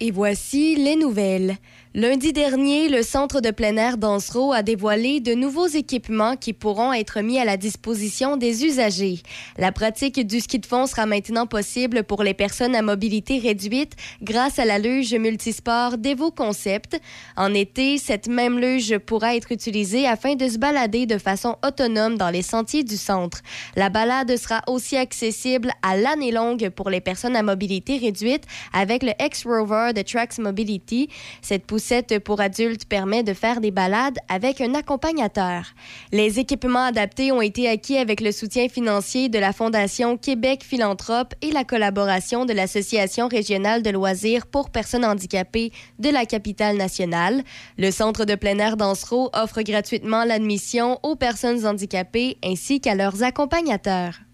Et voici les nouvelles. Lundi dernier, le Centre de plein air d'Ansereau a dévoilé de nouveaux équipements qui pourront être mis à la disposition des usagers. La pratique du ski de fond sera maintenant possible pour les personnes à mobilité réduite grâce à la luge multisport Devo Concept. En été, cette même luge pourra être utilisée afin de se balader de façon autonome dans les sentiers du centre. La balade sera aussi accessible à l'année longue pour les personnes à mobilité réduite avec le X-Rover de Trax Mobility. Cette poussette pour adultes permet de faire des balades avec un accompagnateur. Les équipements adaptés ont été acquis avec le soutien financier de la Fondation Québec Philanthrope et la collaboration de l'Association régionale de loisirs pour personnes handicapées de la capitale nationale. Le centre de plein air d'Ansereau offre gratuitement l'admission aux personnes handicapées ainsi qu'à leurs accompagnateurs.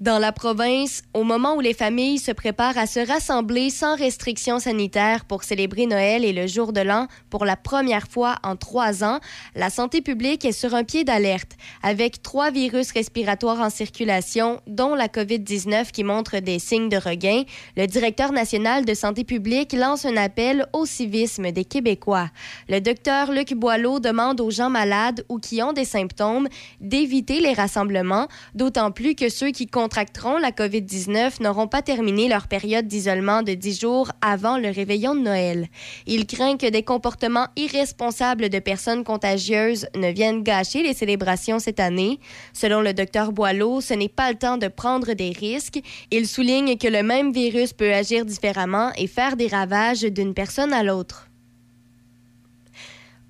Dans la province, au moment où les familles se préparent à se rassembler sans restrictions sanitaires pour célébrer Noël et le jour de l'an pour la première fois en trois ans, la santé publique est sur un pied d'alerte avec trois virus respiratoires en circulation, dont la COVID-19 qui montre des signes de regain. Le directeur national de santé publique lance un appel au civisme des Québécois. Le docteur Luc Boileau demande aux gens malades ou qui ont des symptômes d'éviter les rassemblements, d'autant plus que ceux qui comptent contracteront la COVID-19 n'auront pas terminé leur période d'isolement de 10 jours avant le réveillon de Noël. Il craint que des comportements irresponsables de personnes contagieuses ne viennent gâcher les célébrations cette année. Selon le docteur Boileau, ce n'est pas le temps de prendre des risques. Il souligne que le même virus peut agir différemment et faire des ravages d'une personne à l'autre.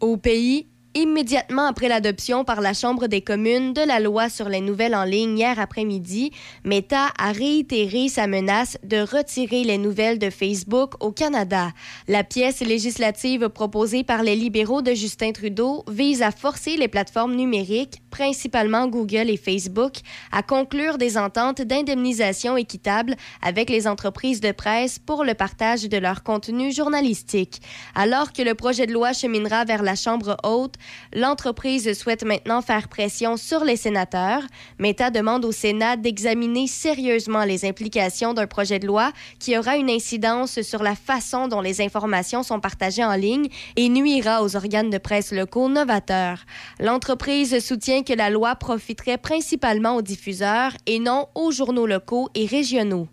Au pays, Immédiatement après l'adoption par la Chambre des communes de la loi sur les nouvelles en ligne hier après-midi, Meta a réitéré sa menace de retirer les nouvelles de Facebook au Canada. La pièce législative proposée par les libéraux de Justin Trudeau vise à forcer les plateformes numériques, principalement Google et Facebook, à conclure des ententes d'indemnisation équitable avec les entreprises de presse pour le partage de leur contenu journalistique. Alors que le projet de loi cheminera vers la Chambre haute, L'entreprise souhaite maintenant faire pression sur les sénateurs. Meta demande au Sénat d'examiner sérieusement les implications d'un projet de loi qui aura une incidence sur la façon dont les informations sont partagées en ligne et nuira aux organes de presse locaux novateurs. L'entreprise soutient que la loi profiterait principalement aux diffuseurs et non aux journaux locaux et régionaux.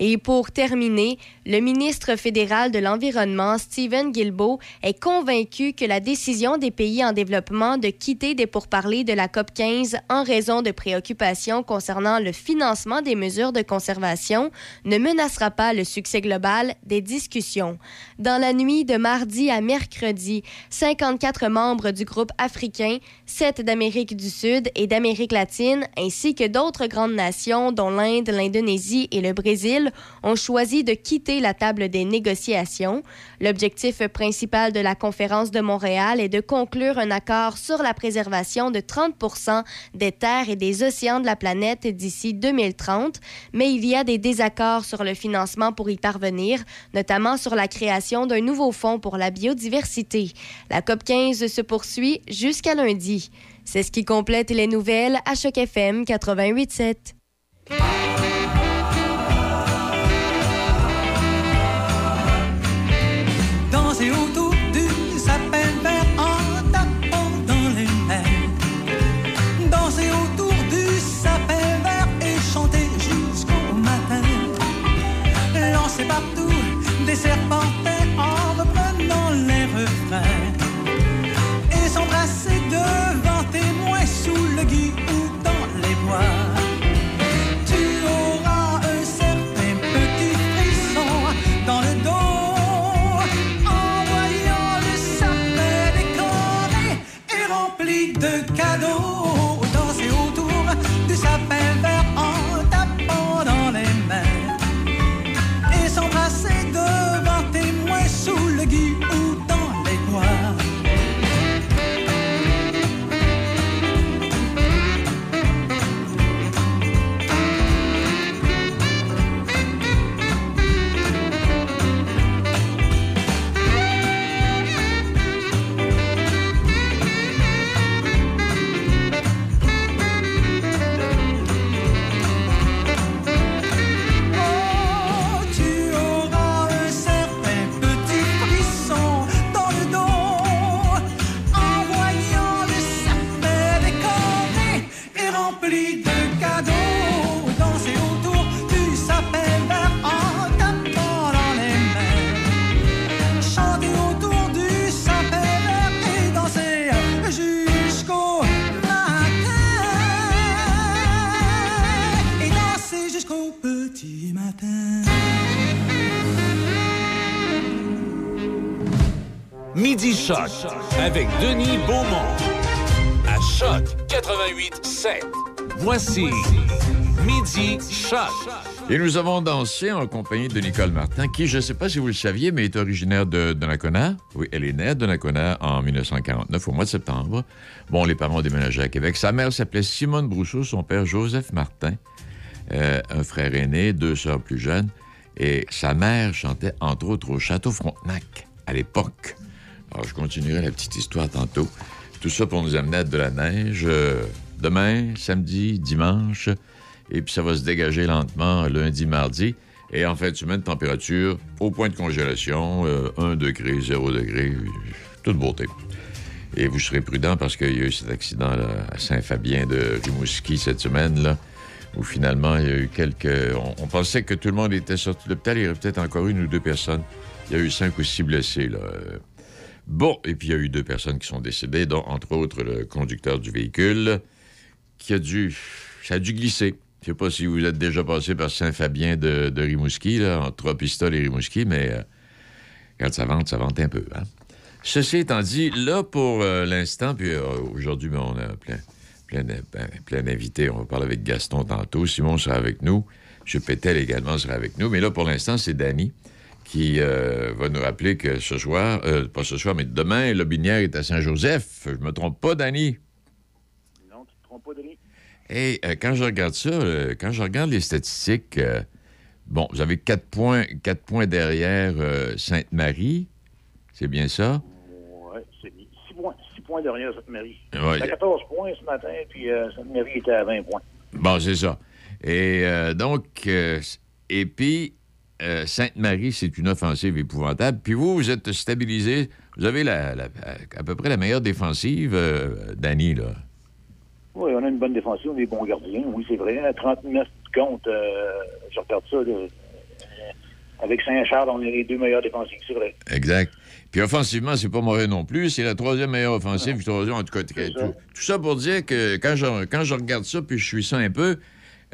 Et pour terminer, le ministre fédéral de l'Environnement, Stephen Guilbeault, est convaincu que la décision des pays en développement de quitter des pourparlers de la COP 15 en raison de préoccupations concernant le financement des mesures de conservation ne menacera pas le succès global des discussions. Dans la nuit de mardi à mercredi, 54 membres du groupe africain, 7 d'Amérique du Sud et d'Amérique latine, ainsi que d'autres grandes nations dont l'Inde, l'Indonésie et le Brésil, ont choisi de quitter la table des négociations. L'objectif principal de la conférence de Montréal est de conclure un accord sur la préservation de 30 des terres et des océans de la planète d'ici 2030, mais il y a des désaccords sur le financement pour y parvenir, notamment sur la création d'un nouveau fonds pour la biodiversité. La COP 15 se poursuit jusqu'à lundi. C'est ce qui complète les nouvelles à Choc FM 88.7. Denis Beaumont. À Choc 88 7. Voici Midi Choc. Et nous avons dansé en compagnie de Nicole Martin, qui, je ne sais pas si vous le saviez, mais est originaire de Donnacona. Oui, elle est née à Donnacona en 1949, au mois de septembre. Bon, les parents ont déménagé à Québec. Sa mère s'appelait Simone Brousseau, son père Joseph Martin, euh, un frère aîné, deux sœurs plus jeunes. Et sa mère chantait, entre autres, au Château Frontenac, à l'époque. Alors, je continuerai la petite histoire tantôt. Tout ça pour nous amener à de la neige euh, demain, samedi, dimanche. Et puis ça va se dégager lentement lundi, mardi. Et en fin de semaine, température au point de congélation, 1 euh, degré, 0 degré, toute beauté. Et vous serez prudent parce qu'il y a eu cet accident à Saint-Fabien de Rimouski cette semaine, là, où finalement il y a eu quelques. On, pensait que tout le monde était sorti de l'hôpital. Il y aurait peut-être encore une ou deux personnes. Il y a eu cinq ou six blessés. Là. Bon, et puis il y a eu deux personnes qui sont décédées, dont entre autres le conducteur du véhicule, qui a dû. Ça a dû glisser. Je sais pas si vous êtes déjà passé par Saint-Fabien de, Rimouski, entre pistoles et Rimouski, mais euh, quand ça vente, ça vente un peu. Hein? Ceci étant dit, là, pour euh, l'instant, puis euh, aujourd'hui, ben, on a plein, plein, ben, plein d'invités. On va parler avec Gaston tantôt. Simon sera avec nous. M. Pétel également sera avec nous. Mais là, pour l'instant, c'est Danny qui euh, va nous rappeler que ce soir, euh, pas ce soir, mais demain, le Binière est à Saint-Joseph. Je me trompe pas, Danny? Non, tu te trompes pas, Danny. Et euh, quand je regarde ça, quand je regarde les statistiques, bon, vous avez quatre points, quatre points derrière Sainte-Marie. C'est bien ça? Oui, c'est six points, six points derrière Sainte-Marie. Ouais. a 14 points ce matin, puis Sainte-Marie était à 20 points. Bon, c'est ça. Et donc, et puis, euh, Sainte-Marie, c'est une offensive épouvantable. Puis vous, vous êtes stabilisé. Vous avez la, à peu près la meilleure défensive, euh, Danny, là. Oui, on a une bonne défensive, on est bons gardiens. Oui, c'est vrai. 39 comptes, euh, je regarde ça. avec Saint-Charles, on est les deux meilleurs défensifs, c'est vrai. Exact. Puis offensivement, c'est pas mauvais non plus. C'est la troisième meilleure offensive. Troisième, en tout cas, tout, ça pour dire que quand je, quand je regarde ça, puis je suis ça un peu,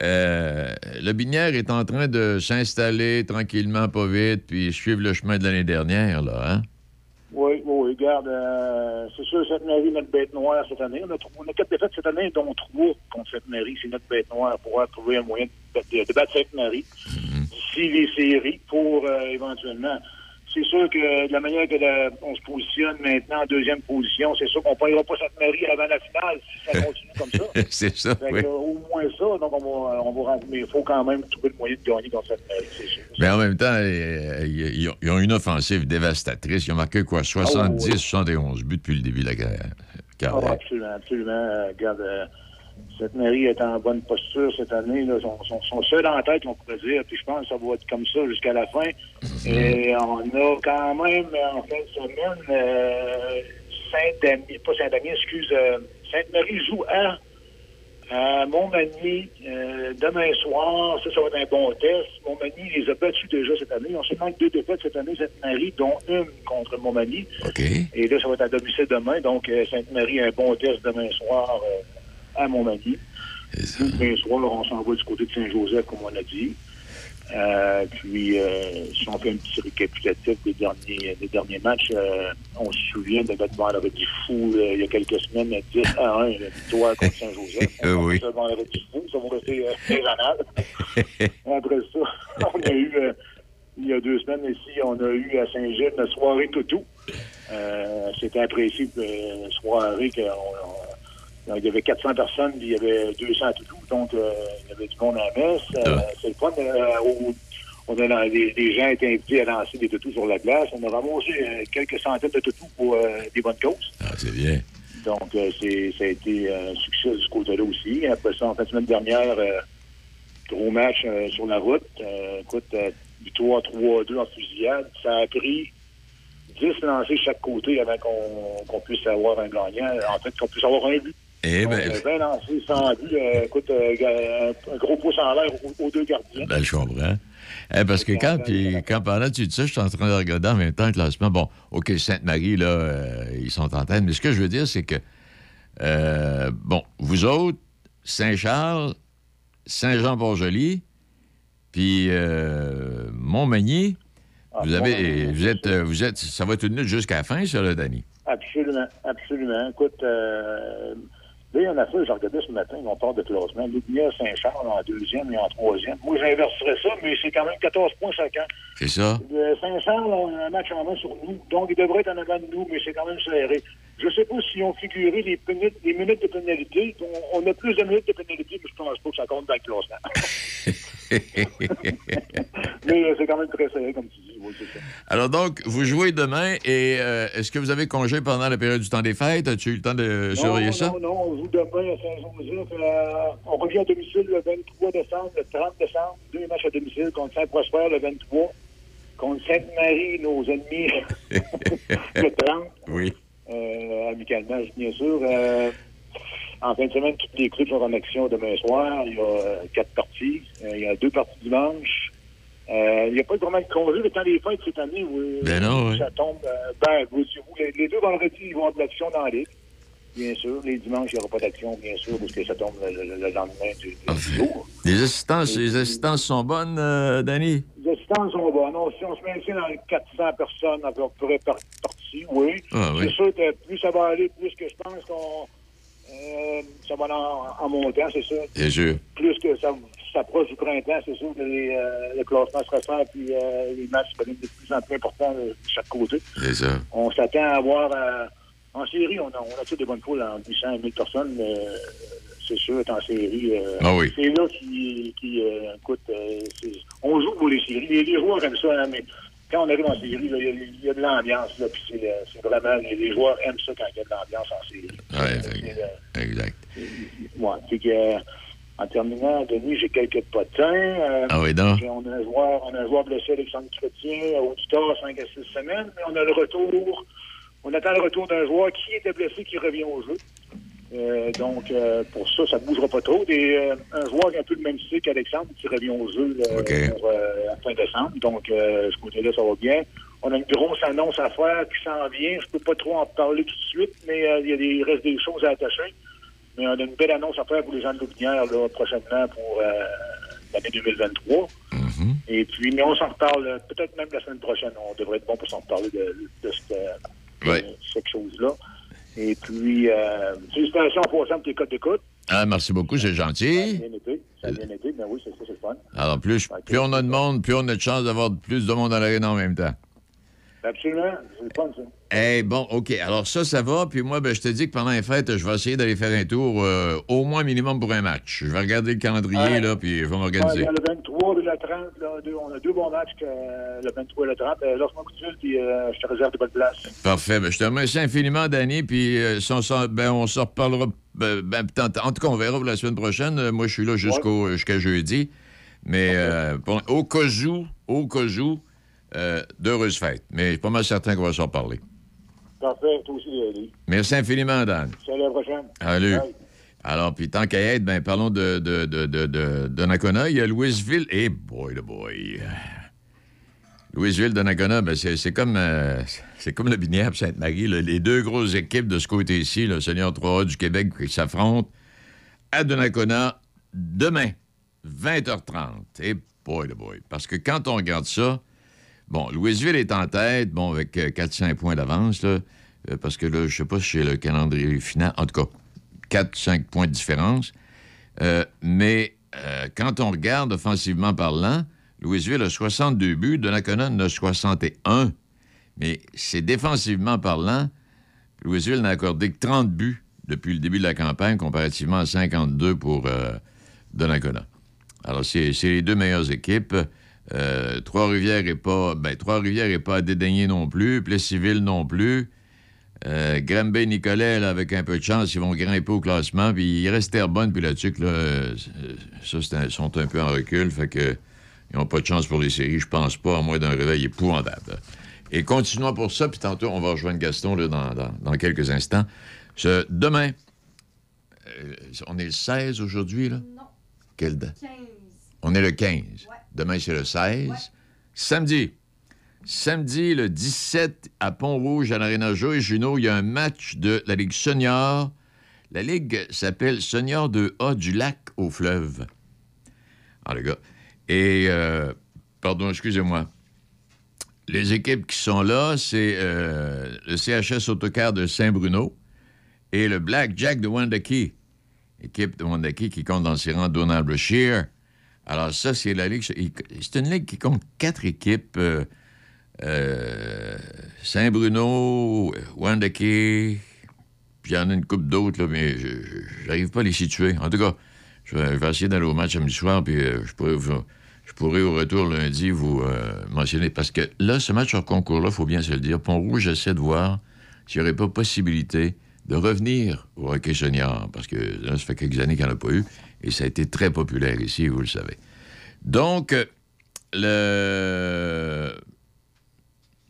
euh, le Binière est en train de s'installer tranquillement, pas vite, puis suivre le chemin de l'année dernière, là, hein? Oui, oui, regarde, euh, c'est sûr, cette mairie, notre bête noire cette année. On a, on a quatre défaites cette année, dont trois contre cette mairie. C'est notre bête noire pour trouver un moyen de, battre cette mairie. Mm Si les séries, pour euh, éventuellement c'est sûr que de la manière que on se positionne maintenant en deuxième position, c'est sûr qu'on ne payera pas cette mairie avant la finale si ça continue comme ça. c'est ça. oui. au moins ça, donc on va, on va mais il faut quand même trouver le moyen de gagner dans cette mairie, c'est sûr. Mais en même temps, ils, ont une offensive dévastatrice. Ils ont marqué quoi? 70, 71 buts depuis le début de la guerre. Ah, absolument, absolument. Regarde, euh, cette mairie est en bonne posture cette année. Là. Sont, sont, seuls en tête, on pourrait dire. Puis je pense que ça va être comme ça jusqu'à la fin. Mhm. Et on a quand même, en fin de semaine, euh, Saint-Denis, pas Saint-Denis, excuse, euh, Sainte-Marie joue à, Montmagny euh, demain soir. Ça, ça va être un bon test. Montmagny les a battus déjà cette année. Ils ont seulement deux défaites cette année, Sainte-Marie, dont une contre Montmagny. Et là, ça va être à domicile demain. Donc, Sainte-Marie a un bon test demain soir à mon avis. Demain soir, on s'en va du côté de Saint-Joseph, comme on a dit. Euh, puis, euh, si on fait un petit récapitulatif des derniers, des derniers matchs, euh, on se souvient de notre vendredi fou il y a quelques semaines, 10 à 1, la victoire contre Saint-Joseph. oui. Ça, vendredi fou, ça va rester raisonnable. Après ça, on a eu, il y a deux semaines ici, on a eu à Saint-Gilles notre soirée toutou. C'était apprécié, une soirée qu'on il y avait 400 personnes, puis il y avait 200 toutous, donc euh, il y avait du monde à la messe. Euh, c'est le fun. Euh, on a, les, gens étaient invités à lancer des toutous sur la glace. On a ramassé quelques centaines de toutous pour des bonnes causes. Ah, c'est bien. Donc, c'est, ça a été un succès de ce côté-là aussi. Après ça, en fin de semaine dernière, gros match sur la route. écoute, victoire 3-2 en fusillade. Ça a pris 10 lancés chaque côté avant qu'on, qu'on puisse avoir un gagnant. En fait, qu'on puisse avoir un but. Eh ben, bien lancé, sans but. Euh, écoute, euh, un, gros pouce en l'air aux, deux gardiens. Ben, je comprends. Eh, parce que quand, puis, quand pendant tu dis ça, je suis en train de regarder en même temps le classement. Bon, OK, Sainte-Marie, là, euh, ils sont en tête. Mais ce que je veux dire, c'est que, bon, vous autres, Saint-Charles, Saint-Jean-Port-Joli, Puis euh, Montmagny, ah, vous avez, vous êtes, vous êtes, ça va être une lutte jusqu'à la fin, ça, là, Danny? Absolument, absolument. Écoute, euh, Là, en a fait, j'ai regardé ce matin, on part de classement. Lumière Saint-Charles en deuxième et en troisième. Moi, j'inverserais ça, mais c'est quand même 14 points chacun. C'est ça. Saint-Charles a un match en main sur nous, donc il devrait être en avant de nous, mais c'est quand même serré. Je ne sais pas si on figuré les minutes, les minutes de pénalité. On, a plus de minutes de pénalité, mais je pense pas que ça compte dans le classement. mais euh, c'est quand même très serré, comme tu dis. Alors donc, vous jouez demain et euh, est-ce que vous avez congé pendant la période du temps des fêtes? As-tu eu le temps de surveiller ça? Non, non, on joue demain à Saint-Joseph. Euh, on revient à domicile le 23 décembre, le 30 décembre. Deux matchs à domicile contre Saint-Prosper le 23. Contre Sainte-Marie, nos ennemis, le 30. Oui. Euh, amicalement, bien sûr. En fin de semaine, toutes les clubs sont en action demain soir. Il y a quatre parties. il y a deux parties dimanche. Euh, il n'y a pas vraiment de congé le temps des fêtes cette année. Oui, ben non, oui. Ça tombe. Euh, ben, vous, les, les, deux vendredis, ils vont avoir de l'action dans la ligue. Bien sûr. Les dimanches, il n'y aura pas d'action, bien sûr, parce que ça tombe le, lendemain du, ah, jour. Les assistances, les assistances sont bonnes, euh, Danny? Les assistances sont bonnes. Non, si on se maintient dans les 400 personnes à peu près partie, oui. Ah, oui. C'est sûr que plus ça va aller, plus que je pense qu'on... Euh, ça va en, en montant, c'est sûr. Bien sûr. Plus que ça s'approche du printemps, c'est sûr que les, euh, le classement se resserre puis euh, les matchs deviennent de plus en plus importants de chaque côté. C'est ça. On s'attend à avoir... Euh, en série, on a, on a tous des bonnes poules en 800 000 personnes. c'est sûr, en série. ah oui. C'est là qui, qui écoute, on joue pour les séries. Les, joueurs aiment ça, hein, mais quand on arrive en série, il y, a de l'ambiance. Puis c'est vraiment, les, joueurs aiment ça quand il y a de l'ambiance en série. Oui, exact. Ouais, c'est que en terminant, Denis, j'ai quelques potins. Euh, ah oui, donc? On a un joueur, on a un joueur blessé, Alexandre Chrétien, au à 5 à 6 semaines, mais on a le retour. On attend le retour d'un joueur qui était blessé, qui revient au jeu. Euh, donc, euh, pour ça, ça ne bougera pas trop. Et, euh, un joueur un peu le même style qu'Alexandre qui revient au jeu pour, à fin décembre. Donc, ce côté-là, ça va bien. On a une grosse annonce à faire qui s'en vient. Je ne peux pas trop en parler tout de suite, mais il y a des, il reste des choses à attacher. Mais on a une belle annonce à faire pour les gens de Loubinière là, prochainement pour euh, l'année 2023. Mm-hmm. Et puis, mais on s'en reparle euh, peut-être même la semaine prochaine. On devrait être bon pour s'en reparler de, de, cette, chose-là. Et puis, euh, félicitations pour tes codes d'écoute. Ah, merci beaucoup, c'est gentil. Ça a bien été. Ça a bien été, mais oui, c'est ça, c'est fun. Alors, plus, plus on a de monde, plus on a de chance d'avoir plus de monde dans l'arène en même temps. Absolument. C'est le fun, ça. Eh bon, OK. Alors ça, ça va. Puis moi, ben, je te dis que pendant les fêtes, je vais essayer d'aller faire un tour euh, au moins minimum pour un match. Je vais regarder le calendrier, là, puis je vais m'organiser. Ouais, le 23 et le 30, là, on a deux bons matchs, le 23 et le 30. Euh, Lance-moi fil, puis euh, je te réserve de bonnes places. Parfait. Ben, je te remercie infiniment, Danny, puis euh, si on, ben, on se reparlera. Ben, ben en tout cas, on verra pour la semaine prochaine. Moi, je suis là jusqu'au jusqu'à jeudi. Mais bon, au cas où, au cas où, euh, d'heureuses fêtes. Mais je suis pas mal certain qu'on va s'en parler. Parfait, toi aussi. Merci infiniment, Dan. Salut, à la prochaine. Salut. Alors, puis tant qu'à être, ben, parlons de, de, de, de, de, Nakona. Il y a Louisville. Et boy, the boy. Louisville de Nakona, ben, c'est comme, euh, c'est comme le Binière Sainte-Marie. Les deux grosses équipes de ce côté-ci, le Seigneur 3A du Québec, qui s'affrontent à Donnacona demain, 20h30. Et boy, the boy. Parce que quand on regarde ça, Bon, Louisville est en tête, bon, avec 4-5 euh, points d'avance, euh, parce que là, je sais pas si c'est le calendrier final. En tout cas, 4-5 points de différence. Euh, mais quand on regarde offensivement parlant, Louisville a 62 buts, Donnacona a 61. Mais c'est défensivement parlant, Louisville n'a accordé que 30 buts depuis le début de la campagne, comparativement à 52 pour Donnacona. Alors, c'est les deux meilleures équipes. Euh, Trois-Rivières n'est pas. Ben, Trois-Rivières est pas à dédaigner non plus. Plessisville non plus. Euh, Granby Nicolet, avec un peu de chance, ils vont grimper au classement. Puis il reste Terrebonne, puis là-dessus, là, euh, ça, ils sont un peu en recul. Fait que ils n'ont pas de chance pour les séries, je pense pas, à moins d'un réveil épouvantable. Et continuons pour ça, puis tantôt, on va rejoindre Gaston là, dans, quelques instants. demain, euh, on est le 16 aujourd'hui, là? Non. Quelle date? On est le 15. Demain, c'est le 16. Samedi. Samedi, le 17, à Pont-Rouge, à l'Arena et Juno, il y a un match de la Ligue senior. La Ligue s'appelle Senior de A du lac au fleuve. Ah, les gars. Et, euh, pardon, excusez-moi. Les équipes qui sont là, c'est euh, le CHS Autocar de Saint-Bruno et le Black Jack de Wandaki. Équipe de Wandaki qui compte dans ses rangs Donald Brashear. Alors, ça, c'est la ligue. C'est une ligue qui compte quatre équipes. Euh, euh, Saint-Bruno, Wandake, puis il y en a une coupe d'autres, mais je n'arrive pas à les situer. En tout cas, je vais, essayer d'aller au match samedi soir, puis je, pourrais je pourrais au retour lundi vous mentionner. Parce que là, ce match hors concours-là, il faut bien se le dire, Pont-Rouge, j'essaie de voir s'il n'y aurait pas possibilité de revenir au hockey senior, parce que là, ça fait quelques années qu'il n'y en a pas eu, et ça a été très populaire ici, vous le savez. Donc, le...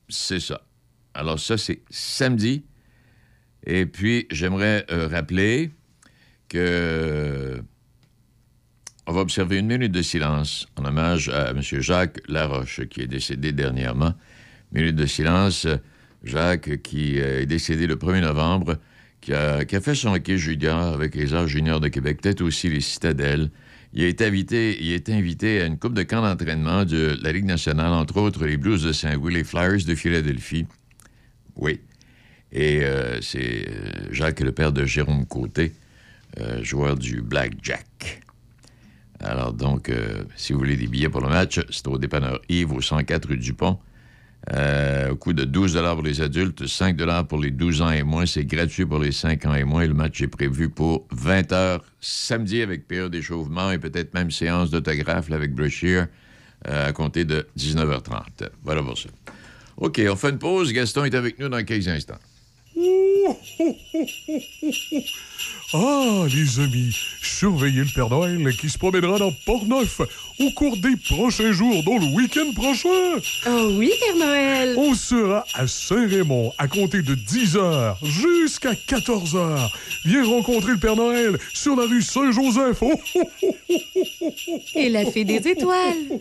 c'est ça. Alors ça, c'est samedi. Et puis, j'aimerais euh, rappeler que on va observer une minute de silence en hommage à M. Jacques Laroche, qui est décédé dernièrement. Minute de silence, Jacques, qui euh, est décédé le 1er novembre, qui a, fait son hockey junior avec les Arts juniors de Québec, peut-être aussi les Citadelles. Il a été invité, à une coupe de camp d'entraînement de la Ligue nationale, entre autres les Blues de Saint-Louis, les Flyers de Philadelphie. Oui. Et euh, c'est euh, Jacques, le père de Jérôme Côté, euh, joueur du Black Jack. Alors donc, si vous voulez des billets pour le match, c'est au dépanneur Yves, au 104 rue Dupont. Euh, au coût de 12 pour les adultes, 5 pour les 12 ans et moins. C'est gratuit pour les 5 ans et moins. Le match est prévu pour 20 h samedi avec période d'échauffement et peut-être même séance d'autographe avec Brashear euh, à compter de 19h30. Voilà pour ça. OK, on fait une pause. Gaston est avec nous dans quelques instants. Ah, les amis, surveillez le Père Noël qui se promènera dans Port-Neuf au cours des prochains jours, dont le week-end prochain. Oh oui, Père Noël. On sera à Saint-Raymond à compter de 10h jusqu'à 14h. Viens rencontrer le Père Noël sur la rue Saint-Joseph. Et la fée des étoiles.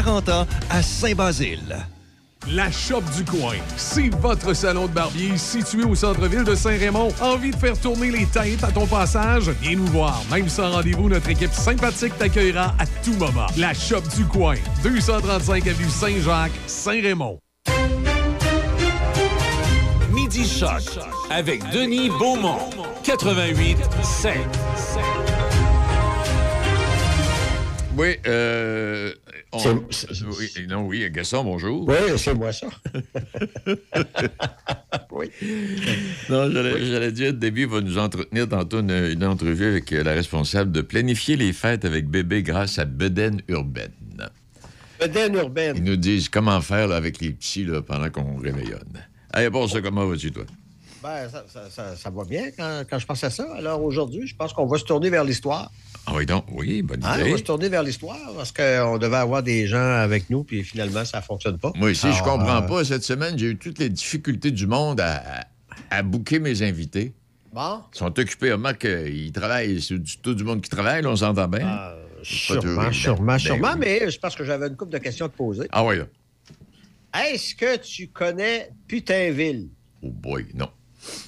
40 ans à Saint-Basile. La Shop du Coin, c'est votre salon de barbier situé au centre-ville de Saint-Raymond. Envie de faire tourner les têtes à ton passage? Viens nous voir. Même sans rendez-vous, notre équipe sympathique t'accueillera à tout moment. La Shop du Coin, 235 avenue Saint-Jacques, Saint-Raymond. Midi Choc avec Denis Beaumont, 88 5. Oui, euh, oui, non, oui, Gaston, bonjour. Oui, c'est moi ça. oui. Non, j'allais dire, Debbie va nous entretenir tantôt une, entrevue avec la responsable de planifier les fêtes avec bébé grâce à Beden Urbaine. Beden Urbaine. Ils nous disent comment faire avec les petits là, pendant qu'on réveillonne. Allez, bon, ça, comment vas-tu, toi? Ben, ça, ça, va bien quand, quand, je pense à ça. Alors aujourd'hui, je pense qu'on va se tourner vers l'histoire. Ah oui, donc, oui, bonne hein, idée. on va se tourner vers l'histoire parce qu'on devait avoir des gens avec nous, puis finalement, ça ne fonctionne pas. Moi aussi, je comprends euh, pas. Cette semaine, j'ai eu toutes les difficultés du monde à, à booker mes invités. Bon. Ils sont occupés. Marc, ils travaillent. C'est tout du monde qui travaille, on s'entend bien. Ah, sûrement, sûrement, ben sûrement, mais je pense que j'avais une couple de questions à te poser. Ah oui, là. Est-ce que tu connais Putinville? Oh boy, non.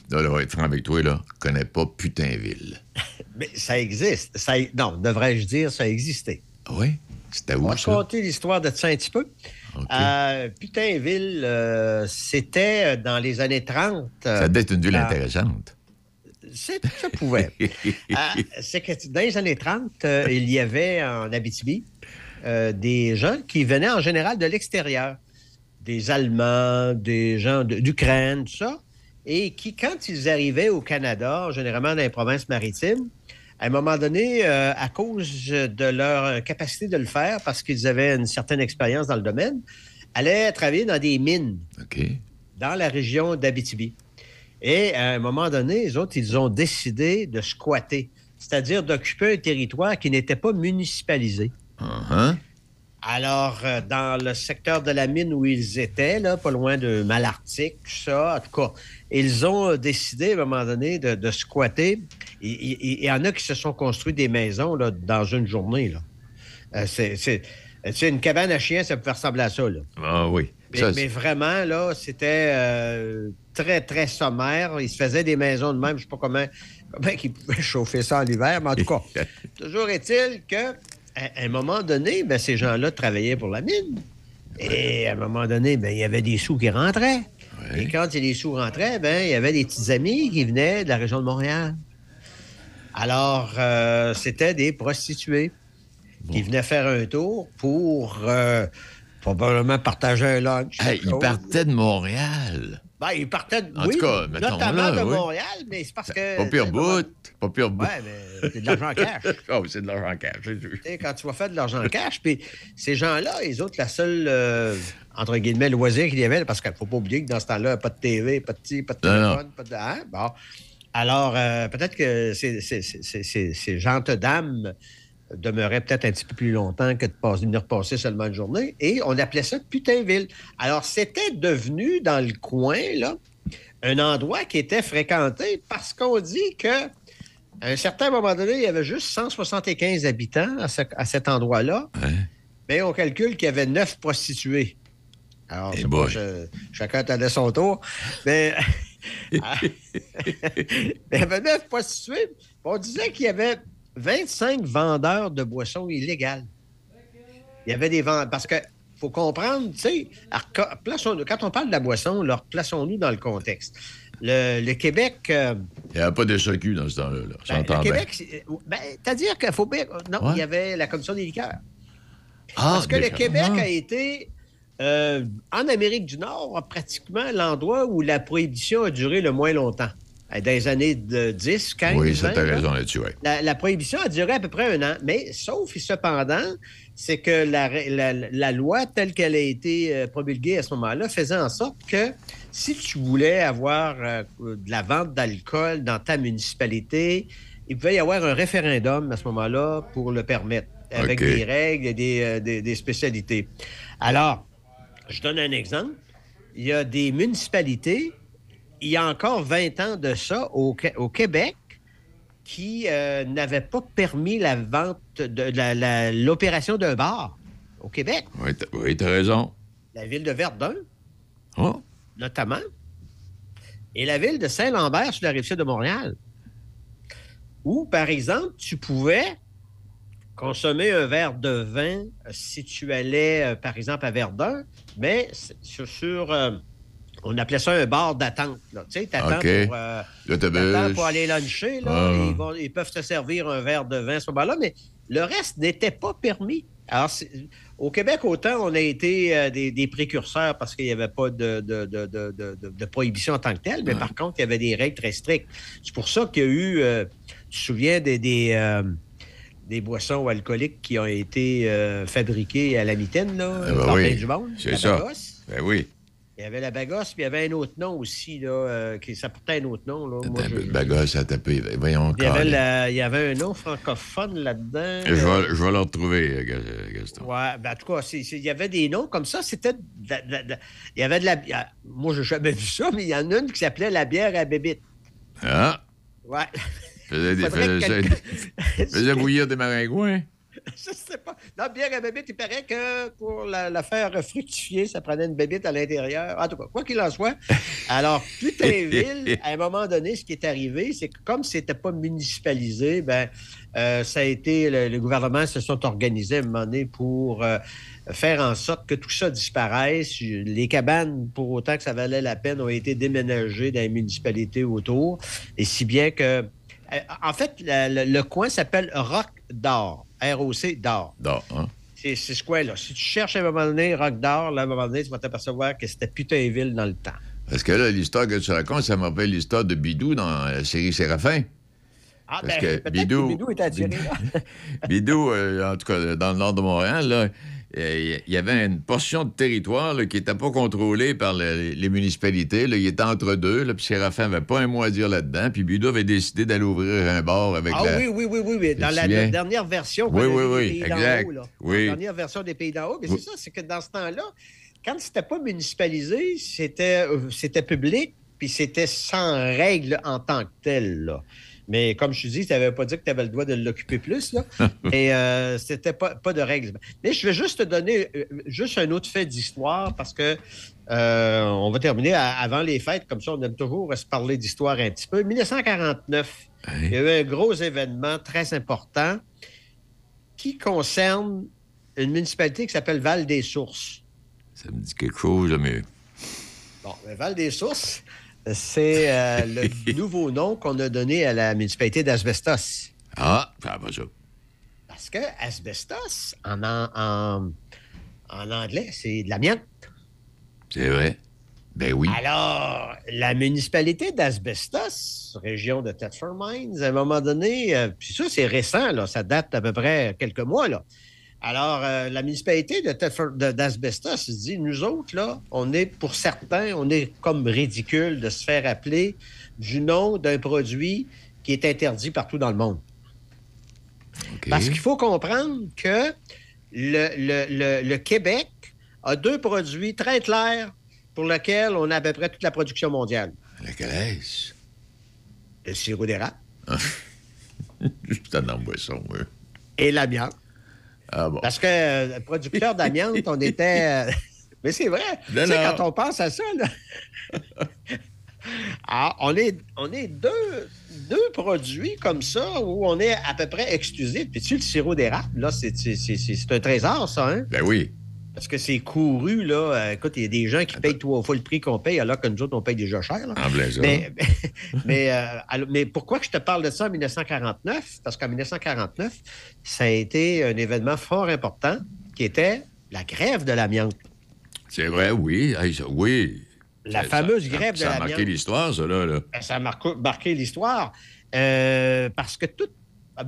Là, là, être franc avec toi, là, je connais pas Putinville. Mais ça existe. Ça, non, devrais-je dire, ça existait. Ah oui? C'était où, On va raconter l'histoire de ça un petit peu. Euh, Putinville, euh, c'était dans les années 30. ça devait être une ville intéressante. Ça pouvait. Euh, c'est que dans les années 30, il y avait en Abitibi des gens qui venaient en général de l'extérieur. Des Allemands, des gens d'Ukraine, tout ça et qui, quand ils arrivaient au Canada, généralement dans les provinces maritimes, à un moment donné, euh, à cause de leur capacité de le faire, parce qu'ils avaient une certaine expérience dans le domaine, allaient travailler dans des mines dans la région d'Abitibi. Et à un moment donné, les autres, ils ont décidé de squatter, c'est-à-dire d'occuper un territoire qui n'était pas municipalisé. Uh-huh. Alors, euh, dans le secteur de la mine où ils étaient, là, pas loin de Malartic, ça, en tout cas, ils ont décidé à un moment donné de, squatter. Il y, en a qui se sont construits des maisons là, dans une journée. Là. Euh, c'est, une cabane à chiens, ça peut ressembler à ça. Là. Ah oui. Mais, vraiment, là, c'était euh, très, très sommaire. Ils se faisaient des maisons de même. Je ne sais pas comment, comment ils pouvaient chauffer ça en hiver, mais en tout cas, toujours est-il que à un moment donné, ben, ces gens-là travaillaient pour la mine. Et à un moment donné, ben, il y avait des sous qui rentraient. Et quand les sous rentraient, ben, il y avait des petits amis qui venaient de la région de Montréal. Alors, euh, c'était des prostituées qui venaient faire un tour pour euh, probablement partager un lunch. ils partaient de Montréal. Ben, ils partaient, de, oui, notamment de Montréal, mais c'est parce que... Pas pire bout, pas pire bout. Oui, mais c'est de l'argent cash. oh, c'est de l'argent cash, c'est Quand tu vas faire de l'argent cash, puis ces gens-là, les autres, la seule, euh, entre guillemets, loisir qu'il y avait, parce qu'il ne faut pas oublier que dans ce temps-là, pas de TV, pas de, pas de téléphone, pas de... Hein? Bon. Alors, euh, peut-être que ces, ces, ces, ces gentes dames demeurait peut-être un petit peu plus longtemps que de passer, venir passer seulement une journée. Et on appelait ça Putainville. Alors, c'était devenu dans le coin, là, un endroit qui était fréquenté parce qu'on dit que à un certain moment donné, il y avait juste 175 habitants à, cet endroit-là. Mais on calcule qu'il y avait neuf prostituées. Alors, eh chacun attendait son tour. Mais il y avait neuf prostituées. On disait qu'il y avait 25 vendeurs de boissons illégales. Il y avait des vendeurs. Parce que faut comprendre, tu sais, quand on parle de la boisson, alors plaçons-nous dans le contexte. Le, Québec. Euh, il n'y avait pas de SAQ dans ce temps-là. Ben, le Québec, ben, c'est-à-dire qu'il faut bien. Non, il y avait la Commission des liqueurs. Ah, Parce que le Québec a été. Euh, en Amérique du Nord, pratiquement l'endroit où la prohibition a duré le moins longtemps. Euh, dans les années de 10, 15 Oui, ça, as raison là-dessus, oui. La, prohibition a duré à peu près un an, mais sauf et cependant, c'est que la, loi telle qu'elle a été euh, promulguée à ce moment-là faisait en sorte que si tu voulais avoir euh, de la vente d'alcool dans ta municipalité, il pouvait y avoir un référendum à ce moment-là pour le permettre, avec des règles et des, des spécialités. Alors, je donne un exemple. Il y a des municipalités il y a encore 20 ans de ça, au, Québec, qui euh, n'avait pas permis la vente de l'opération d'un bar au Québec. Oui, tu as raison. La ville de Verdun, oh. notamment, et la ville de Saint-Lambert sur la rive sud de Montréal, où, par exemple, tu pouvais consommer un verre de vin si tu allais, euh, par exemple, à Verdun, mais sur, euh, on appelait ça un bar d'attente. Tu sais, t'attends pour, euh, pour aller luncher. Là, ah. ils, peuvent te servir un verre de vin à ce moment-là, mais le reste n'était pas permis. Alors, au Québec, autant on a été euh, des, précurseurs parce qu'il n'y avait pas de, de, prohibition en tant que telle, mais par contre, il y avait des règles très strictes. C'est pour ça qu'il y a eu, euh, tu te souviens des, des, boissons alcooliques qui ont été fabriquées à la mitaine, là, ah, ben oui. du monde. C'est ça. Ben oui. Il y avait la bagosse, puis il y avait un autre nom aussi, là, euh, qui, ça portait un autre nom. Là. Moi, je... Bagosse, à taper. Voyons il y, avait il y avait un nom francophone là-dedans. Je, vais, je vais le retrouver, euh, Gaston. Ouais, ben, en tout cas, il y avait des noms comme ça. C'était. il y avait de la. Moi, je n'ai jamais vu ça, mais il y en a une qui s'appelait la bière à bébite. Ah! Ouais. Faisait, faisait, faisait bouillir des maringouins. je sais pas. Non, bien la bébite, il paraît que pour la, faire fructifier, ça prenait une bébite à l'intérieur. En tout cas, quoi qu'il en soit. Alors, Putainville, à un moment donné, ce qui est arrivé, c'est que comme c'était pas municipalisé, ben, euh, ça a été, le, gouvernement se sont organisés à un moment donné pour euh, faire en sorte que tout ça disparaisse. Les cabanes, pour autant que ça valait la peine, ont été déménagées dans les municipalités autour. Et si bien que, euh, en fait, le coin s'appelle Roc d'Or. ROC d'or. D'or, hein? C'est ce coin-là. Si tu cherches à un moment donné Rock d'or, là, à un moment donné, tu vas t'apercevoir que c'était Putainville dans le temps. Parce que là, l'histoire que tu racontes, ça m'appelle l'histoire de Bidou dans la série Séraphin. Ah, Parce ben, que Bidou, que Bidou est attiré là. Bidou, euh, en tout cas, dans le nord de Montréal, là, il y avait une portion de territoire qui n'était pas contrôlée par les, municipalités. Là. Il était entre deux, là, puis Séraphin n'avait pas un mot à dire là-dedans. Puis Budo avait décidé d'aller ouvrir un bar avec ah, oui, oui, oui, oui. Dans la, dernière version oui, oui, oui, Pays exact. Oui. La dernière version des Pays d'en haut. Mais c'est ça, c'est que dans ce temps-là, quand c'était pas municipalisé, c'était, euh, c'était public, puis c'était sans règle en tant que tel. Mais comme je te dis, ne veut pas dire que tu avais le droit de l'occuper plus. Là. Et euh, c'était pas, pas de règles. Mais je vais juste te donner euh, juste un autre fait d'histoire parce que euh, on va terminer avant les fêtes. Comme ça, on aime toujours se parler d'histoire un petit peu. 1949, il y a eu un gros événement très important qui concerne une municipalité qui s'appelle Val-des-Sources. Ça me dit quelque chose, mais... Bon, Val-des-Sources, c'est euh, le nouveau nom qu'on a donné à la municipalité d'Asbestos. Ah, ça va ça. Parce que asbestos, en, en, en anglais, c'est de l'amiante. C'est vrai. Ben oui. Alors, la municipalité d'Asbestos, région de Thetford Mines, à un moment donné, euh, puis ça, c'est récent, là, ça date d'à peu près quelques mois, là. Alors, euh, la municipalité d'Asbestos se dit, nous autres, là, on est, pour certains, on est comme ridicule de se faire appeler du nom d'un produit qui est interdit partout dans le monde. Parce qu'il faut comprendre que le, Québec a deux produits très clairs pour lesquels on a à peu près toute la production mondiale. Lequel est-ce? Le sirop d'érable. Juste un boisson, oui. Et l'amiante. Ah Parce que euh, producteur d'amiante, on était. Euh, mais c'est vrai. tu sais, quand on pense à ça, là... Ah, on est, on est deux, deux produits comme ça où on est à peu près exclusif. Puis tu le sirop d'érable, là, c'est un trésor, ça, hein? Ben oui. Parce que c'est couru, là. Euh, écoute, il y a des gens qui payent trois fois le prix qu'on paye, alors que nous autres, on paye déjà cher. Là. En mais, mais, euh, mais, pourquoi je te parle de ça en 1949? Parce qu'en 1949, ça a été un événement fort important qui était la grève de l'amiante. C'est vrai, oui. oui. La fameuse grève de l'amiante. Ça a marqué l'histoire, ça, là. Ben, ça a marqué, l'histoire. Euh, parce que toute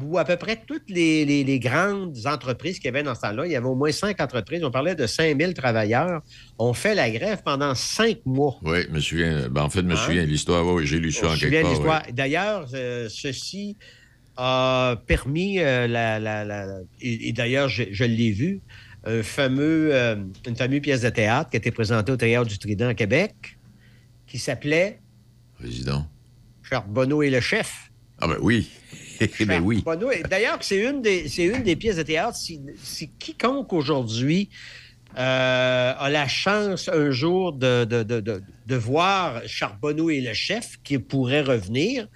ou à peu près toutes les, grandes entreprises qu'il y avait dans ce temps-là, il y avait au moins cinq entreprises, on parlait de 5000 travailleurs, ont fait la grève pendant cinq mois. Oui, je me souviens. Ben, en fait, je me hein? souviens de l'histoire. Oui, j'ai lu ça en quelque part. D'ailleurs, euh, ceci a permis, euh, la, et, d'ailleurs, je, l'ai vu, un fameux, euh, une fameuse pièce de théâtre qui a été présentée au Théâtre du Trident à Québec, qui s'appelait... Président. Charbonneau et le chef. Ah ben oui. Ben oui. D'ailleurs, c'est une, des, une des pièces de théâtre. Si, quiconque aujourd'hui euh, a la chance un jour de, de, de, de, voir Charbonneau et le chef qui pourrait revenir,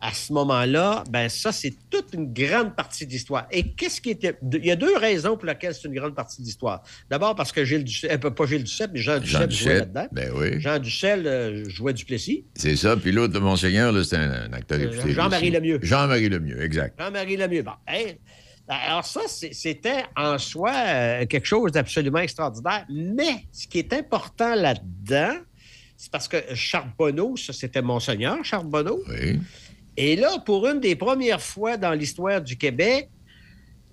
à ce moment-là, ben ça, c'est toute une grande partie d'histoire. Et qu'est-ce qui était. Il y a deux raisons pour lesquelles c'est une grande partie d'histoire. D'abord, parce que Gilles Duceppe, euh, pas Gilles Duceppe, mais Jean Duceppe jouait là-dedans. Ben oui. Jean Duceppe euh, jouait du Plessis. C'est ça. Puis l'autre, Monseigneur, c'est un, acteur euh, Jean-Marie Lemieux. Jean-Marie Lemieux, exact. Jean-Marie Lemieux. Bon, alors ça, c'était en soi quelque chose d'absolument extraordinaire. Mais ce qui est important là-dedans, c'est parce que Charbonneau, ça c'était Monseigneur Charbonneau. Oui. Et là, pour une des premières fois dans l'histoire du Québec,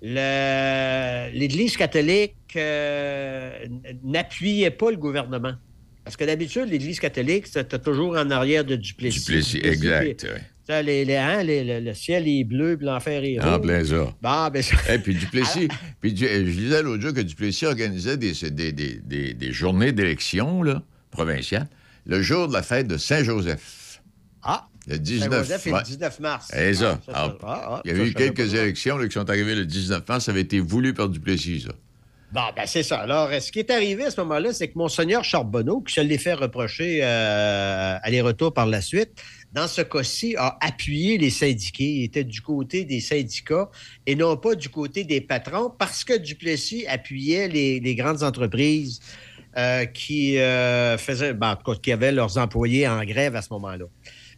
l'Église catholique euh, n'appuyait pas le gouvernement. Parce que d'habitude, l'Église catholique, c'était toujours en arrière de Duplessis. Duplessis, exact. Ça, les, hein, le ciel est bleu, puis l'enfer est rouge. En plein ça. Bon, ben Et puis Duplessis, puis je disais l'autre jour que Duplessis organisait des, des, des journées d'élection provinciales le jour de la fête de Saint-Joseph. Ah! Le 19, le 19 mars. Ça. Ah, ah, il y a eu quelques élections qui sont arrivées le 19 mars. Ça avait été voulu par Duplessis, ça. Bon, ben c'est ça. Alors, ce qui est arrivé à ce moment-là, c'est que Monseigneur Charbonneau, qui se l'est fait reprocher euh, aller-retour par la suite, dans ce cas-ci, a appuyé les syndiqués. Il était du côté des syndicats et non pas du côté des patrons parce que Duplessis appuyait les, grandes entreprises euh, qui euh, faisaient, ben, qui avaient leurs employés en grève à ce moment-là.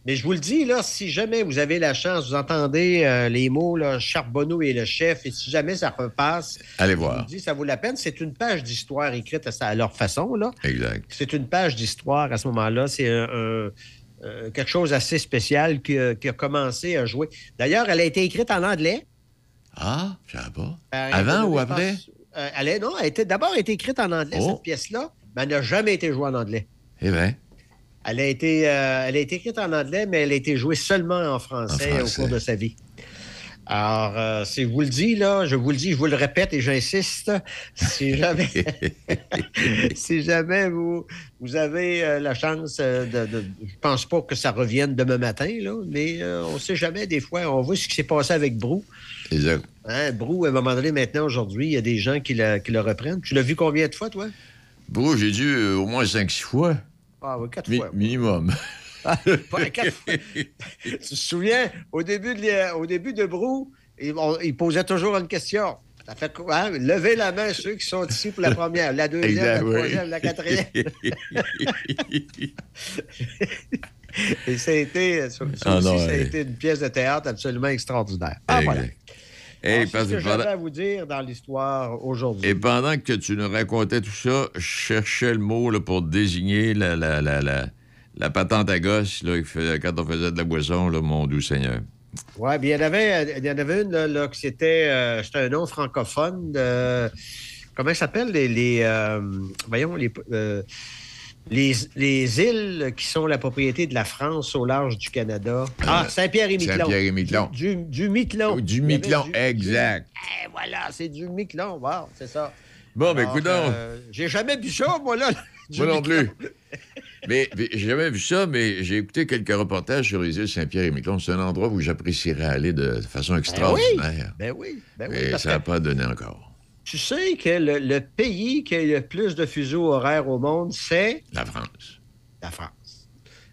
Mais je vous le dis, là, si jamais vous avez la chance, vous entendez euh, les mots là, Charbonneau et le chef, et si jamais ça repasse, allez voir. Je vous dis, ça vaut la peine. C'est une page d'histoire écrite à, leur façon. Là. Exact. C'est une page d'histoire à ce moment-là. C'est un, quelque chose assez spécial qui, a commencé à jouer. D'ailleurs, elle a été écrite en anglais. Ah, je sais pas. Avant ou après? Euh, elle est, non, elle était d'abord été écrite en anglais, Oh. cette pièce-là, mais elle n'a jamais été jouée en anglais. Eh bien, Elle a, été, euh, elle a été écrite en anglais, mais elle a été jouée seulement en français, En au cours de sa vie. Alors, euh, si je vous le dis, là, je vous le dis, je vous le répète et j'insiste, si jamais, si jamais vous, vous avez euh, la chance de, de- Je pense pas que ça revienne demain matin, là, mais euh, on sait jamais, des fois, on voit ce qui s'est passé avec Brou. exact. Hein, Brou, à un moment donné, maintenant, aujourd'hui, il y a des gens qui, la- qui le reprennent. Tu l'as vu combien de fois, toi? Bon, j'ai dû au moins 5-6 fois. Ah oui, quatre Mi- fois. minimum. Pas quatre fois. tu te souviens, au début de, au début de Brou, il, posait toujours une question. Ça fait quoi? hein? Levez la main ceux qui sont ici pour la première, la deuxième, Exact, la oui. troisième, la quatrième. Et ça a été, ça, ça Ah aussi, non, ça a ouais. été une pièce de théâtre absolument extraordinaire. Ah, voilà. Hey, Alors, parce- ce que pendant- j'avais à vous dire dans l'histoire aujourd'hui. Et pendant que tu nous racontais tout ça, je cherchais le mot là, pour désigner la, la, la, la, la patente à gosse là, quand on faisait de la boisson, là, mon doux Seigneur. Oui, bien, il y en avait, il y en avait une, là, là, que c'était, euh, c'était un nom francophone de, comment ça s'appelle, les, les, euh, voyons, les, euh, les, les îles qui sont la propriété de la France au large du Canada. Ah, Saint-Pierre et Miquelon. Saint-Pierre et Miquelon. Du, du Miquelon. Du Miquelon, du- exact. Eh, voilà, c'est du Miquelon, wow, c'est ça. Bon, ben, Alors, écoute euh, J'ai jamais vu ça, moi, là. du Moi non plus. mais, mais j'ai jamais vu ça, mais j'ai écouté quelques reportages sur les îles Saint-Pierre et Miquelon. C'est un endroit où j'apprécierais aller de façon extraordinaire. Ben oui, ben oui. mais parce ça n'a que- pas donné encore. Tu sais que le, le pays qui a le plus de fuseaux horaires au monde, c'est La France. la France.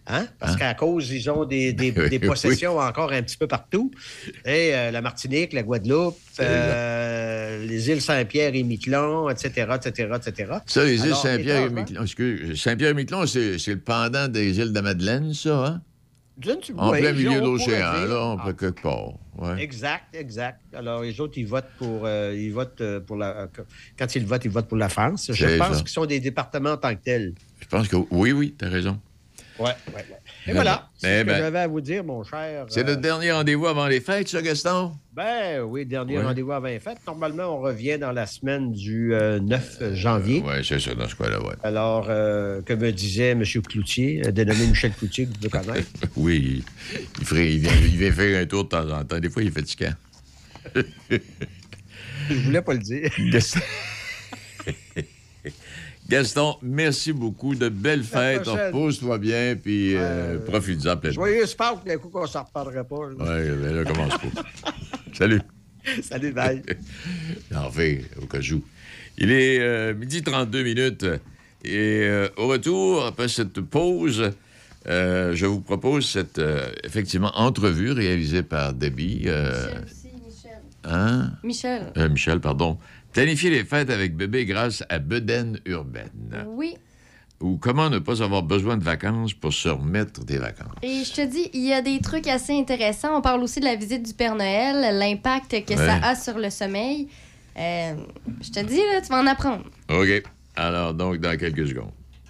Hein? Parce Hein? qu'à cause, ils ont des, des- Oui, des oui. possessions encore un petit peu partout. Et euh, la Martinique, la Guadeloupe, euh, les îles Saint-Pierre et Miquelon, etc., etc., etc. Ça, les îles Saint-Pierre et Miquelon. excuse, Saint-Pierre et Miquelon, c'est c'est le pendant des îles de Madeleine, ça, hein? je ne sais- En oui, plein milieu dire. là, on Ah, peut quelque part. Ouais. Exact, exact. Alors, les autres, ils votent pour, euh, ils votent euh, pour la. euh, Quand ils votent, ils votent pour la France. Je pense qu'ils sont des départements en tant que tels. Je pense que oui, oui, t'as raison. Ouais, ouais, ouais. Et Eh voilà, c'est eh ce que ben. j'avais à vous dire, mon cher. C'est euh, notre dernier rendez-vous avant les fêtes, ça, Gaston? Ben oui, dernier Ouais. rendez-vous avant les fêtes. Normalement, on revient dans la semaine du euh, 9 janvier. Oui, c'est ça, dans ce cas-là, oui. Alors, euh, que me disait M. Cloutier, euh, dénommé Michel Cloutier, que vous connaître. Oui, il, ferait, il, vient, il vient faire un tour de temps en temps. Des fois, il est fatigant. Je voulais pas le dire. Gaston... Merci beaucoup. De belles fêtes. Repose-toi bien, puis euh, profite-en pleinement. Joyeux Pâques, d'un coup qu'on s'en reparlera pas. Oui, ben là, commence pas. Salut. Salut, bye. Enfin, au cas où. Il est euh, midi 32 minutes. Et euh, au retour, après cette pause, euh, je vous propose cette, euh, effectivement, entrevue réalisée par Debbie. euh, hein? Michel. Euh, Michel, pardon. Planifier les fêtes avec bébé grâce à Bedaine Urbaine. Oui. Ou comment ne pas avoir besoin de vacances pour se remettre des vacances? Et je te dis, il y a des trucs assez intéressants. On parle aussi de la visite du Père Noël, l'impact que ça a sur le sommeil. Euh, je te dis, là, tu vas en apprendre. OK. Alors, donc, dans quelques secondes.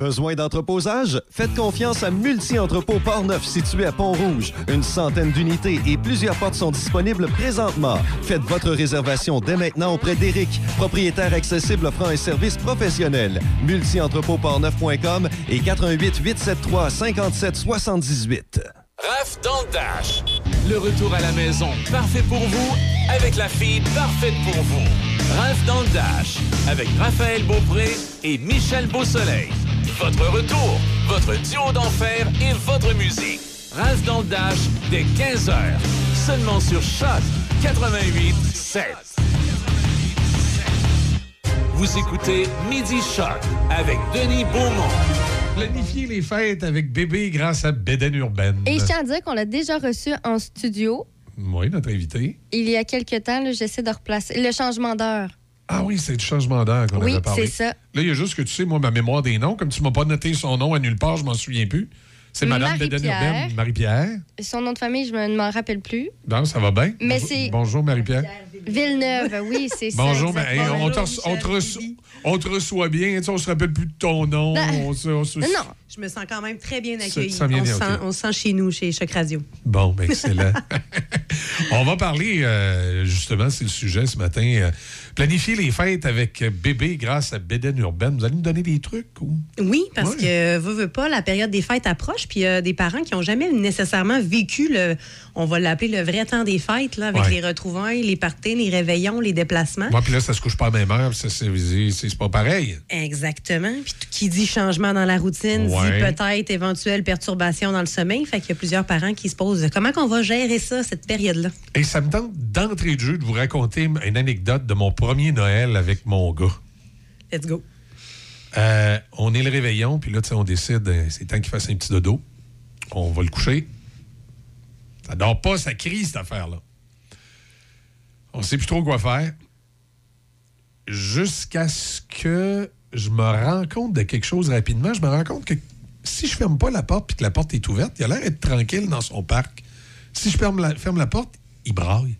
Besoin d'entreposage? Faites confiance à Multi-Entrepôt Port-Neuf situé à Pont-Rouge. Une centaine d'unités et plusieurs portes sont disponibles présentement. Faites votre réservation dès maintenant auprès d'Éric, propriétaire accessible offrant un service professionnel. Multi-entrepôt-portneuf.com et 88 873 57 78. Raph dans le Dash. Le retour à la maison parfait pour vous avec la fille parfaite pour vous. Raph dans le Dash avec Raphaël Beaupré et Michel Beausoleil. Votre retour, votre duo d'enfer et votre musique. Raph dans le Dash dès 15h. Seulement sur Choc 88 7. Vous écoutez Midi Choc avec Denis Beaumont. Planifier les fêtes avec bébé grâce à Bédaine Urbaine. Et je tiens à dire qu'on l'a déjà reçu en studio Oui, notre invité. il y a quelques temps. J'essaie de replacer le changement d'heure. Ah oui, c'est du changement d'air qu'on Oui, avait parlé. c'est ça. Là, il y a juste que tu sais, moi, ma mémoire des noms, comme tu m'as pas noté son nom à nulle part, je m'en souviens plus. C'est Madame Marie-Pierre. Urbaine, Marie-Pierre. Son nom de famille, je ne m'en rappelle plus. Non, ça va bien. Mais Bonjour- c'est- Bonjour, Marie-Pierre. Villeneuve, oui, c'est ça. Bonjour, mais hey, on, te reço- on te reço- on te reçoit bien, tu sais, on se rappelle plus de ton nom. On se- on se- Non, je me sens quand même très bien Ça- accueillie. ça vient on, bien, se sent, on se sent chez nous, chez Choc Radio. Bon, ben excellent. on va parler, euh, justement, c'est le sujet ce matin. euh, planifier les fêtes avec bébé grâce à Béden Urbaine. Vous allez nous donner des trucs ou? Oui, parce Ouais. que, veux, veux pas, la période des fêtes approche, puis il y a des parents qui n'ont jamais nécessairement vécu le, on va l'appeler le vrai temps des fêtes, là, avec Ouais. les retrouvailles, les parties, les réveillons, les déplacements. Moi, puis là, ça se couche pas à même heure, c'est pas pareil. Exactement. Puis tout- qui dit changement dans la routine Ouais. dit peut-être éventuelle perturbation dans le sommeil. Fait qu'il y a plusieurs parents qui se posent comment qu'on va gérer ça, cette période-là. Et ça me tente d'entrée de jeu de vous raconter une anecdote de mon premier Noël avec mon gars. Let's go. Euh, on est le réveillon, puis là, tu sais, on décide, euh, c'est temps qu'il fasse un petit dodo. On va le coucher. Ça dort pas, ça crie, cette affaire-là. On sait plus trop quoi faire. Jusqu'à ce que je me rends compte de quelque chose rapidement. Je me rends compte que si je ferme pas la porte puis que la porte est ouverte, il a l'air d'être tranquille dans son parc. Si je ferme la, ferme la porte, il braille.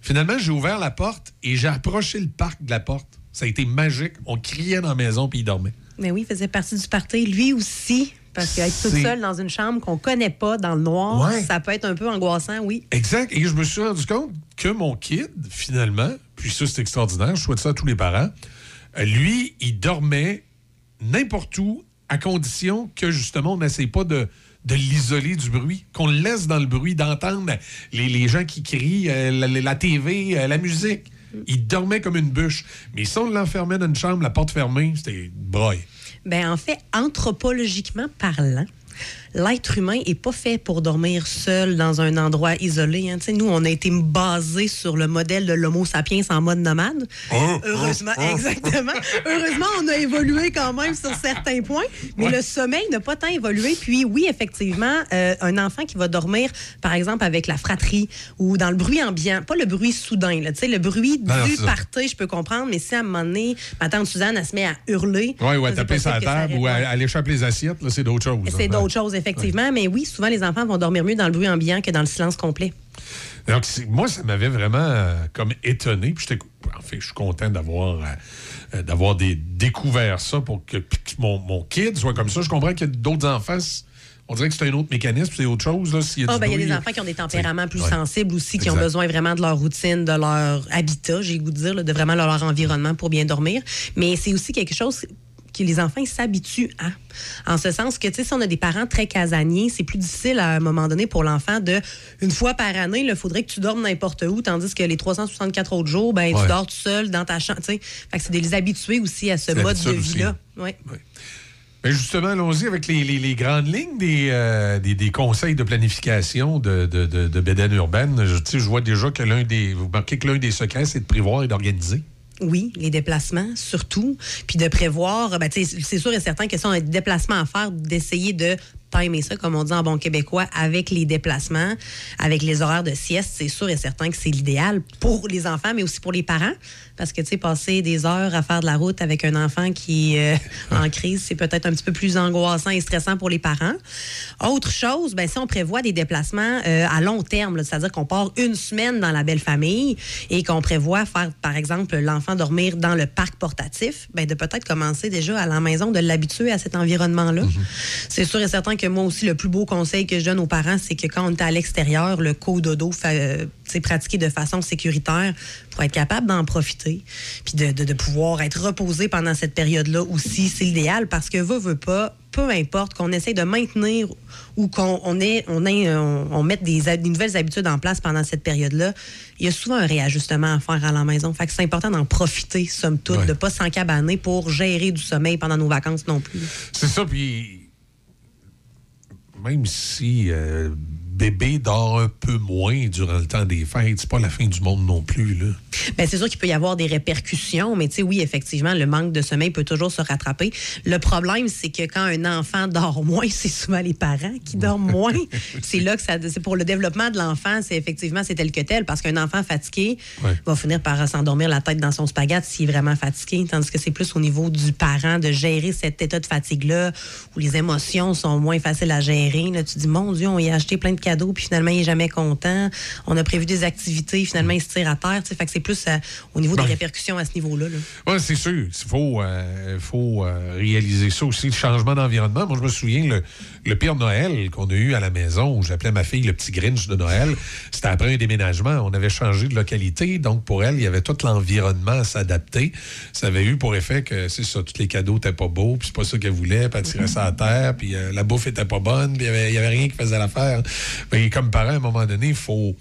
Finalement, j'ai ouvert la porte et j'ai approché le parc de la porte. Ça a été magique. On criait dans la maison puis il dormait. Mais oui, il faisait partie du party. Lui aussi, parce qu'être toute seule dans une chambre qu'on connaît pas, dans le noir, Ouais. ça peut être un peu angoissant, oui. Exact. Et je me suis rendu compte que mon kid, finalement, puis ça, c'est extraordinaire, je souhaite ça à tous les parents, euh, lui, il dormait n'importe où, à condition que, justement, on n'essaie pas de, de l'isoler du bruit, qu'on le laisse dans le bruit, d'entendre les, les gens qui crient, euh, la, TV, euh, la musique. Il dormait comme une bûche. Mais si on l'enfermait dans une chambre, la porte fermée, c'était broye. Ben en fait, anthropologiquement parlant, l'être humain est pas fait pour dormir seul dans un endroit isolé. hein. Nous, on a été basés sur le modèle de l'Homo sapiens en mode nomade. Heureusement, exactement. Heureusement, on a évolué quand même sur certains points, mais le sommeil n'a pas tant évolué. Puis oui, effectivement, euh, un enfant qui va dormir, par exemple, avec la fratrie ou dans le bruit ambiant, pas le bruit soudain, là, le bruit non, du party, je peux comprendre, mais si à un moment donné, ma tante Suzanne, elle se met à hurler. Oui, ou à taper sa table ou à, à aller échapper les assiettes, là, c'est d'autres choses. C'est hein. d'autres choses, effectivement. Mais oui, souvent, les enfants vont dormir mieux dans le bruit ambiant que dans le silence complet. Donc, moi, ça m'avait vraiment euh, comme étonné. Puis en fait, je suis content d'avoir euh, euh, d'avoir des, découvert ça pour que, mon, mon kid soit comme ça. Je comprends qu'il y a d'autres enfants. On dirait que c'est un autre mécanisme, c'est autre chose. Là, s'il y a Ah, ben, il y a bruit, des enfants qui ont des tempéraments plus Ouais. sensibles aussi, qui ont besoin vraiment de leur routine, de leur habitat, j'ai le goût de dire, là, de vraiment leur environnement pour bien dormir. Mais c'est aussi quelque chose que les enfants s'habituent à. En ce sens que, tu sais, si on a des parents très casaniers, c'est plus difficile à un moment donné pour l'enfant de, une fois par année, il faudrait que tu dormes n'importe où, tandis que les 364 autres jours, ben, Ouais. tu dors tout seul dans ta chambre. Fait que c'est de les habituer aussi à ce mode de vie-là. Ouais. Ben, justement, allons-y avec les, les- les grandes lignes des, euh, des, des conseils de planification de, de, de, de Bédane urbaine. Je vois déjà que l'un des. Vous marquez que l'un des secrets, c'est de prévoir et d'organiser. Oui, les déplacements, surtout. Puis de prévoir, ben, c'est sûr et certain que si on a des déplacements à faire, d'essayer de timer ça, comme on dit en bon québécois, avec les déplacements, avec les horaires de sieste, c'est sûr et certain que c'est l'idéal pour les enfants, mais aussi pour les parents. Parce que, tu sais, passer des heures à faire de la route avec un enfant qui est euh, en crise, c'est peut-être un petit peu plus angoissant et stressant pour les parents. Autre chose, ben, si on prévoit des déplacements euh, à long terme, c'est-à-dire qu'on part une semaine dans la belle famille et qu'on prévoit faire, par exemple, l'enfant dormir dans le parc portatif, ben, de peut-être commencer déjà à la maison, de l'habituer à cet environnement-là. C'est sûr et certain que moi aussi, le plus beau conseil que je donne aux parents, c'est que quand on est à l'extérieur, le co-dodo, euh, c'est pratiqué de façon sécuritaire pour être capable d'en profiter, puis de, de- de pouvoir être reposé pendant cette période-là aussi, c'est l'idéal parce que veut, veut pas, peu importe qu'on essaie de maintenir ou qu'on on ait, on, ait, on, on mette des, nouvelles habitudes en place pendant cette période-là, il y a souvent un réajustement à faire à la maison. Fait que c'est important d'en profiter, somme toute, Ouais. de pas s'encabaner pour gérer du sommeil pendant nos vacances non plus. C'est ça, puis même si euh, bébé dort un peu moins durant le temps des fêtes, c'est pas la fin du monde non plus. Là. Ben, c'est sûr qu'il peut y avoir des répercussions, mais tu sais, oui, effectivement, le manque de sommeil peut toujours se rattraper. Le problème, c'est que quand un enfant dort moins, c'est souvent les parents qui dorment moins. c'est là que ça. C'est pour le développement de l'enfant, c'est effectivement, c'est tel que tel, parce qu'un enfant fatigué va finir par s'endormir la tête dans son spaghette s'il est vraiment fatigué, tandis que c'est plus au niveau du parent de gérer cet état de fatigue-là, où les émotions sont moins faciles à gérer. Là, tu dis, mon Dieu, on y a acheté plein de cadeaux, puis finalement, il est jamais content. On a prévu des activités, finalement, il se tire à terre. Fait que c'est plus euh, au niveau des répercussions à ce niveau-là. Oui, c'est sûr. Il faut, euh, faut euh, réaliser ça aussi, le changement d'environnement. Moi, je me souviens, le, le pire Noël qu'on a eu à la maison, où j'appelais ma fille le petit Grinch de Noël, c'était après un déménagement. On avait changé de localité, donc pour elle, il y avait tout l'environnement à s'adapter. Ça avait eu pour effet que, c'est ça, tous les cadeaux n'étaient pas beaux, puis c'est pas ça qu'elle voulait, puis elle tirait ça à terre, puis la bouffe était pas bonne, puis il n'y avait, rien qui faisait l'affaire. Mais comme parent, à un moment donné, il faut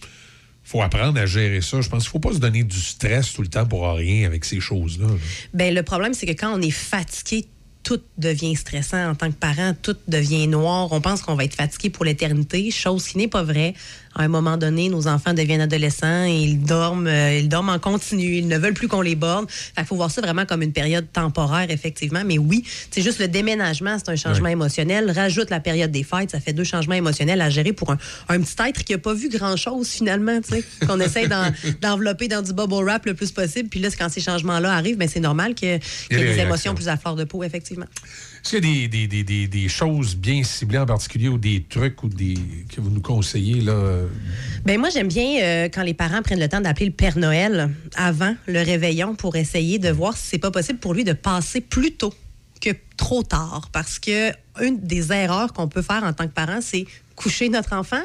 faut apprendre à gérer ça. Je pense qu'il ne faut pas se donner du stress tout le temps pour rien avec ces choses-là. Ben, le problème, c'est que quand on est fatigué, tout devient stressant en tant que parent, tout devient noir. On pense qu'on va être fatigué pour l'éternité, chose qui n'est pas vraie à un moment donné, nos enfants deviennent adolescents et ils dorment, euh, ils dorment en continu. Ils ne veulent plus qu'on les borde. Il faut voir ça vraiment comme une période temporaire, effectivement. Mais oui, c'est juste le déménagement, c'est un changement émotionnel. Rajoute la période des fêtes, ça fait deux changements émotionnels à gérer pour un, petit être qui n'a pas vu grand-chose, finalement, qu'on essaie d'envelopper dans du bubble wrap le plus possible. Puis là, quand ces changements-là arrivent, ben, c'est normal qu'il y ait des émotions plus à fleur de peau, effectivement. Est-ce qu'il y a des, choses bien ciblées en particulier ou des trucs que vous nous conseillez? Là? Ben moi, j'aime bien euh, quand les parents prennent le temps d'appeler le Père Noël avant le réveillon pour essayer de voir si c'est pas possible pour lui de passer plus tôt que trop tard. Parce que une des erreurs qu'on peut faire en tant que parent, c'est coucher notre enfant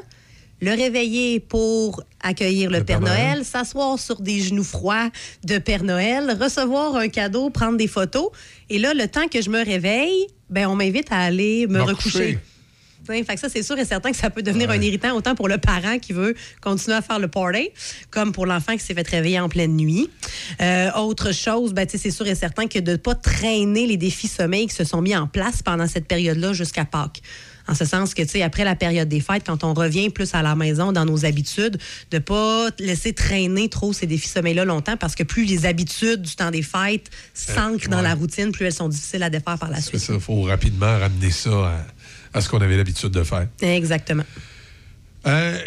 le réveiller pour accueillir le, Père, Noël, s'asseoir sur des genoux froids de Père Noël, recevoir un cadeau, prendre des photos. Et là, le temps que je me réveille, ben, on m'invite à aller me, recoucher. Fait que ça, c'est sûr et certain que ça peut devenir un irritant autant pour le parent qui veut continuer à faire le party, comme pour l'enfant qui s'est fait réveiller en pleine nuit. Euh, autre chose, ben, c'est sûr et certain que de ne pas traîner les défis sommeil qui se sont mis en place pendant cette période-là jusqu'à Pâques. En ce sens que, tu sais, après la période des fêtes, quand on revient plus à la maison dans nos habitudes, de pas laisser traîner trop ces défis sommeil-là longtemps parce que plus les habitudes du temps des fêtes s'ancrent dans la routine, plus elles sont difficiles à défaire par la suite. Il faut rapidement ramener ça à, ce qu'on avait l'habitude de faire. Exactement. Euh,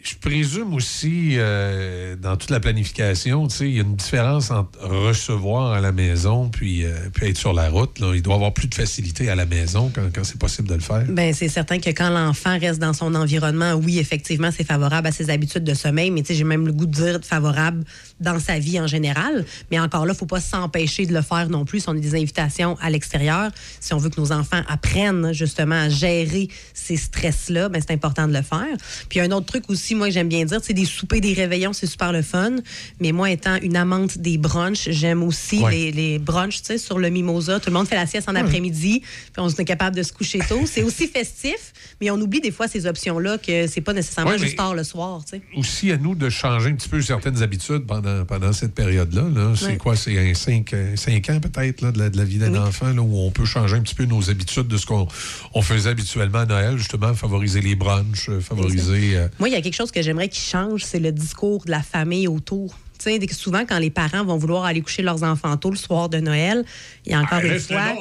je présume aussi, euh, dans toute la planification, il y a une différence entre recevoir à la maison puis, euh, puis être sur la route. Il doit avoir plus de facilité à la maison quand, quand c'est possible de le faire. Bien, c'est certain que quand l'enfant reste dans son environnement, oui, effectivement, c'est favorable à ses habitudes de sommeil, mais j'ai même le goût de dire favorable dans sa vie en général. Mais encore là, il ne faut pas s'empêcher de le faire non plus si on a des invitations à l'extérieur. Si on veut que nos enfants apprennent justement à gérer ces stress-là, ben, c'est important de le faire. Puis un autre truc aussi, moi, j'aime bien dire, c'est des soupers, des réveillons, c'est super le fun. Mais moi, étant une amante des brunchs, j'aime aussi les, les brunchs, tu sais, sur le mimosa. Tout le monde fait la sieste en après-midi, puis on est capable de se coucher tôt. C'est aussi festif, mais on oublie des fois ces options-là que c'est pas nécessairement juste tard le soir, tu sais. Aussi à nous de changer un petit peu certaines habitudes pendant, pendant cette période-là. c'est quoi? C'est un 5, ans peut-être de, la, de la vie d'un enfant là, où on peut changer un petit peu nos habitudes de ce qu'on on faisait habituellement à Noël, justement, favoriser les brunchs, favoriser... Euh, moi, il y a quelque chose que j'aimerais qu'il change, c'est le discours de la famille autour. sais, souvent, quand les parents vont vouloir aller coucher leurs enfants tôt le soir de Noël, il y a encore une fois.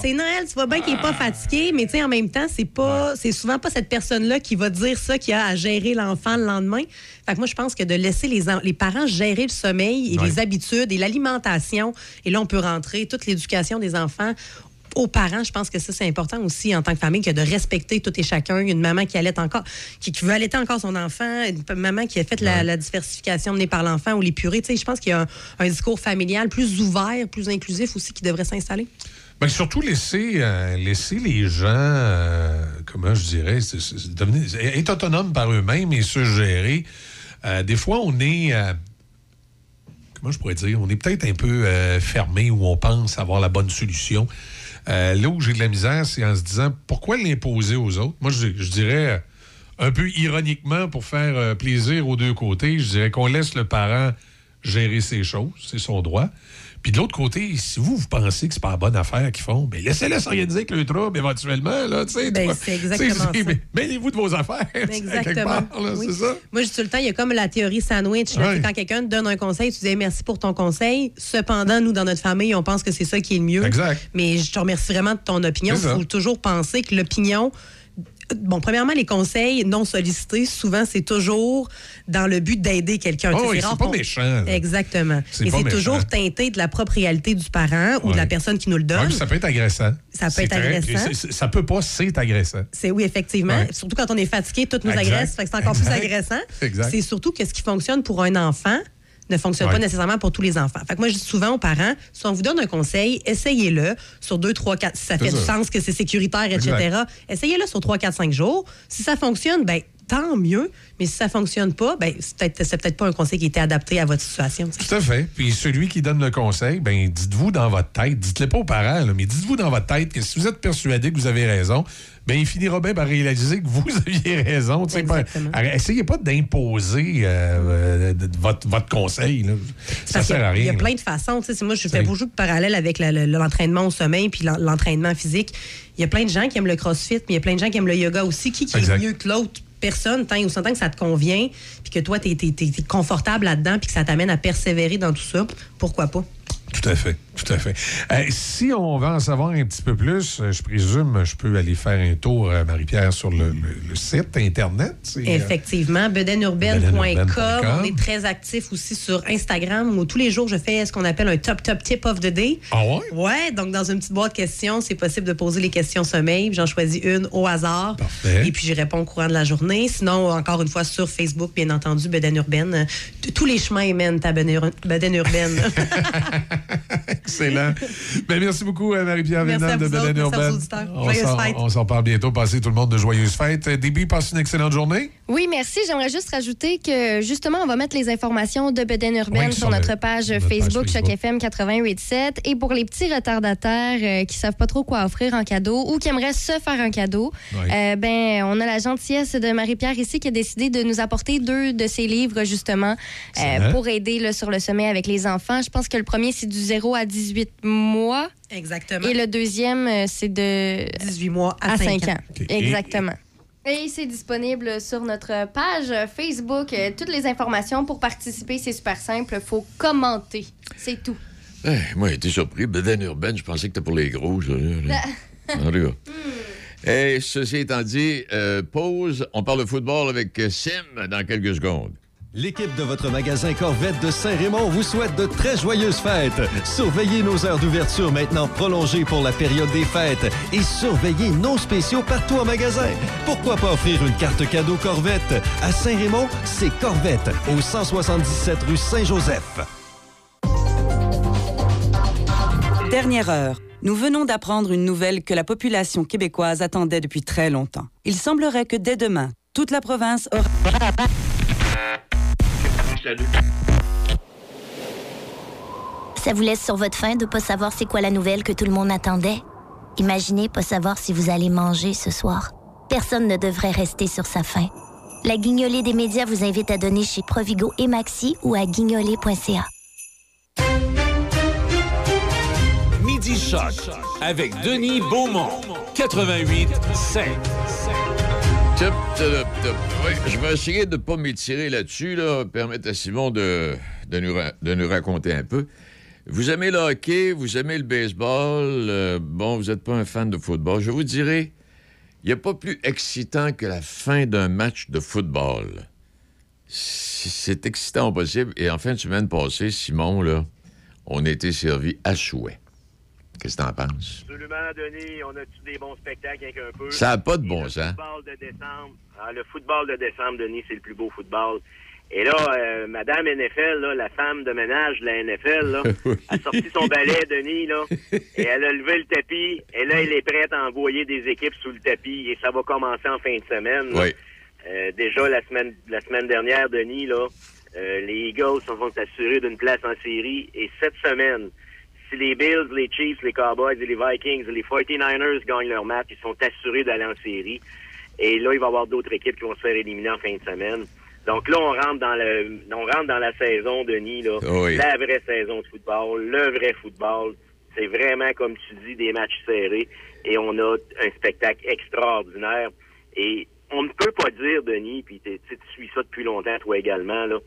C'est Noël, tu vois bien qu'il n'est pas fatigué, mais en même temps, c'est pas, c'est souvent pas cette personne-là qui va dire ça, qui a à gérer l'enfant le lendemain. Fait que moi, je pense que de laisser les, les parents gérer le sommeil et les habitudes et l'alimentation, et là, on peut rentrer toute l'éducation des enfants aux parents, je pense que ça, c'est important aussi en tant que famille, que de respecter tout et chacun. Une maman qui allait encore, qui, veut allaiter encore son enfant, une maman qui a fait la, diversification menée par l'enfant ou les purées. Tu sais, je pense qu'il y a un, discours familial plus ouvert, plus inclusif aussi qui devrait s'installer. Bien, surtout laisser, euh, laisser les gens, euh, comment je dirais, être autonomes par eux-mêmes et se gérer. Euh, des fois, on est comment je pourrais dire, on est peut-être un peu fermé où on pense avoir la bonne solution. Euh, là où j'ai de la misère, c'est en se disant pourquoi l'imposer aux autres? Moi, je, dirais euh, un peu ironiquement pour faire euh, plaisir aux deux côtés, je dirais qu'on laisse le parent gérer ses choses, c'est son droit. Puis de l'autre côté, si vous, vous pensez que c'est pas la bonne affaire qu'ils font, ben laissez-les s'organiser avec le trouble éventuellement. Là, Ben, c'est exactement ça. mais Mêlez-vous de vos affaires. Exactement. part, là, Oui. C'est ça? Moi, je dis tout le temps, il y a comme la théorie sandwich. là, Ouais. c'est Quand quelqu'un te donne un conseil, tu dis merci pour ton conseil. Cependant, nous, dans notre famille, on pense que c'est ça qui est le mieux. Exact. Mais je te remercie vraiment de ton opinion. Il faut toujours penser que l'opinion. Bon, premièrement, les conseils non sollicités, souvent, c'est toujours dans le but d'aider quelqu'un. Oh c'est pas méchant. Exactement. C'est Et c'est toujours teinté de la propre réalité du parent ou de la personne qui nous le donne. ça peut être agressant. Ça peut être très- agressant. Ça peut pas, c'est agressant. C'est oui, effectivement. Ouais. Surtout quand on est fatigué, tout nous Exact. agresse. Fait que c'est encore plus agressant. Exact. C'est surtout que ce qui fonctionne pour un enfant ne fonctionne pas nécessairement pour tous les enfants. Fait que moi, je dis souvent aux parents, si on vous donne un conseil, essayez-le sur 2, 3, 4, si ça fait du sens, que c'est sécuritaire, etc. Essayez-le sur 3, 4, 5 jours. Si ça fonctionne, ben tant mieux. Mais si ça fonctionne pas, ben c'est peut-être pas un conseil qui était adapté à votre situation. Tout à fait. Puis celui qui donne le conseil, ben dites-vous dans votre tête, dites-le pas aux parents, là, mais dites-vous dans votre tête que si vous êtes persuadé que vous avez raison, ben il finira bien par réaliser que vous aviez raison. Ben, essayez pas d'imposer euh, euh, votre, votre conseil. là. Ça sert à rien. Il y a plein de façons. Moi, je fais beaucoup de parallèles avec l'entraînement au sommeil puis l'en- l'entraînement physique. Il y a plein de gens qui aiment le crossfit, mais il y a plein de gens qui aiment le yoga aussi. Qui, qui est mieux que l'autre personne, tant aussi longtemps que ça te convient, puis que toi, tu es, confortable là-dedans, puis que ça t'amène à persévérer dans tout ça, pourquoi pas? Tout à fait, tout à fait. Euh, si on va en savoir un petit peu plus, euh, je présume, je peux aller faire un tour, euh, Marie-Pierre, sur le, le- le site Internet. euh, Effectivement, bedenurbaine.com. On est très actifs aussi sur Instagram où tous les jours, je fais ce qu'on appelle un top, top tip of the day. Ah ouais? Ouais, donc dans une petite boîte questions, c'est possible de poser les questions sommeil. J'en choisis une au hasard. Parfait. Et puis j'y réponds au courant de la journée. Sinon, encore une fois, sur Facebook, bien entendu, Beden Urbaine. Tous les chemins mènent à Beden Ur- Beden Urbaine. Excellent. Ben, merci beaucoup, euh, Marie-Pierre Vénal de aux Urbaine. auditeurs. On Joyeuses s'en- fêtes. On s'en parle bientôt. Passez tout le monde de joyeuses fêtes. Euh, Déby, passe une excellente journée. Oui, merci. J'aimerais juste rajouter que justement, on va mettre les informations de Beden Urbaine Oui, sur sur notre le- page notre page Facebook. Choc FM 88.7. Et pour les petits retardataires euh, qui savent pas trop quoi offrir en cadeau ou qui aimeraient se faire un cadeau, Oui. euh, ben on a la gentillesse de Marie-Pierre ici qui a décidé de nous apporter deux de ses livres justement euh, Excellent. pour aider là, sur le sommet avec les enfants. Je pense que le premier c'est du 0 à 18 mois. Exactement. Et le deuxième euh, c'est de 18 mois à, à 5 5 ans. ans. Exactement. Et c'est disponible sur notre page Facebook. Euh, Toutes les informations pour participer, c'est super simple. faut commenter. C'est tout. Eh, moi, j'ai été surpris. Beden urbaine, je pensais que c'était pour les gros. ça, là, là. En tout cas. Et ceci étant dit, euh, pause. On parle de football avec Sim dans quelques secondes. L'équipe de votre magasin Corvette de Saint-Raymond vous souhaite de très joyeuses fêtes. Surveillez nos heures d'ouverture maintenant prolongées pour la période des fêtes et surveillez nos spéciaux partout en magasin. Pourquoi pas offrir une carte cadeau Corvette? À Saint-Raymond, c'est Corvette, au 177 rue Saint-Joseph. Dernière heure. Nous venons d'apprendre une nouvelle que la population québécoise attendait depuis très longtemps. Il semblerait que dès demain, toute la province aura... Ça vous laisse sur votre faim de pas savoir c'est quoi la nouvelle que tout le monde attendait? Imaginez pas savoir si vous allez manger ce soir. Personne ne devrait rester sur sa faim. La guignolée des médias vous invite à donner chez Provigo et Maxi ou à guignolée.ca. Midi Choc avec Denis Beaumont. 88 5. Je vais essayer de ne pas m'étirer là-dessus, là, permettre à Simon de, nous, raconter un peu. Vous aimez le hockey, vous aimez le baseball, euh, bon, vous n'êtes pas un fan de football. Je vous dirais, il n'y a pas plus excitant que la fin d'un match de football. C'est excitant possible. Et en fin de semaine passée, Simon, là, on a été servi à souhait. Qu'est-ce que t'en penses? Absolument, Denis. On a-tu des bons spectacles avec un peu? Ça a pas de bon le sens. Football de décembre. Ah, le football de décembre, Denis, c'est le plus beau football. Et là, euh, Madame NFL, là, la femme de ménage de la NFL, là, a sorti son balai, Denis, là, et elle a levé le tapis. Et là, elle est prête à envoyer des équipes sous le tapis. Et ça va commencer en fin de semaine. Oui. Euh, déjà, la semaine, la semaine dernière, Denis, là, euh, les Eagles se sont assurés d'une place en série. Et cette semaine, si les Bills, les Chiefs, les Cowboys et les Vikings et les 49ers gagnent leur match, ils sont assurés d'aller en série. Et là, il va y avoir d'autres équipes qui vont se faire éliminer en fin de semaine. Donc là, on rentre dans le, on rentre dans la saison, Denis, là. Oui. La vraie saison de football, le vrai football. C'est vraiment, comme tu dis, des matchs serrés et on a un spectacle extraordinaire. Et on ne peut pas dire, Denis, puis tu suis ça depuis longtemps, toi également, là.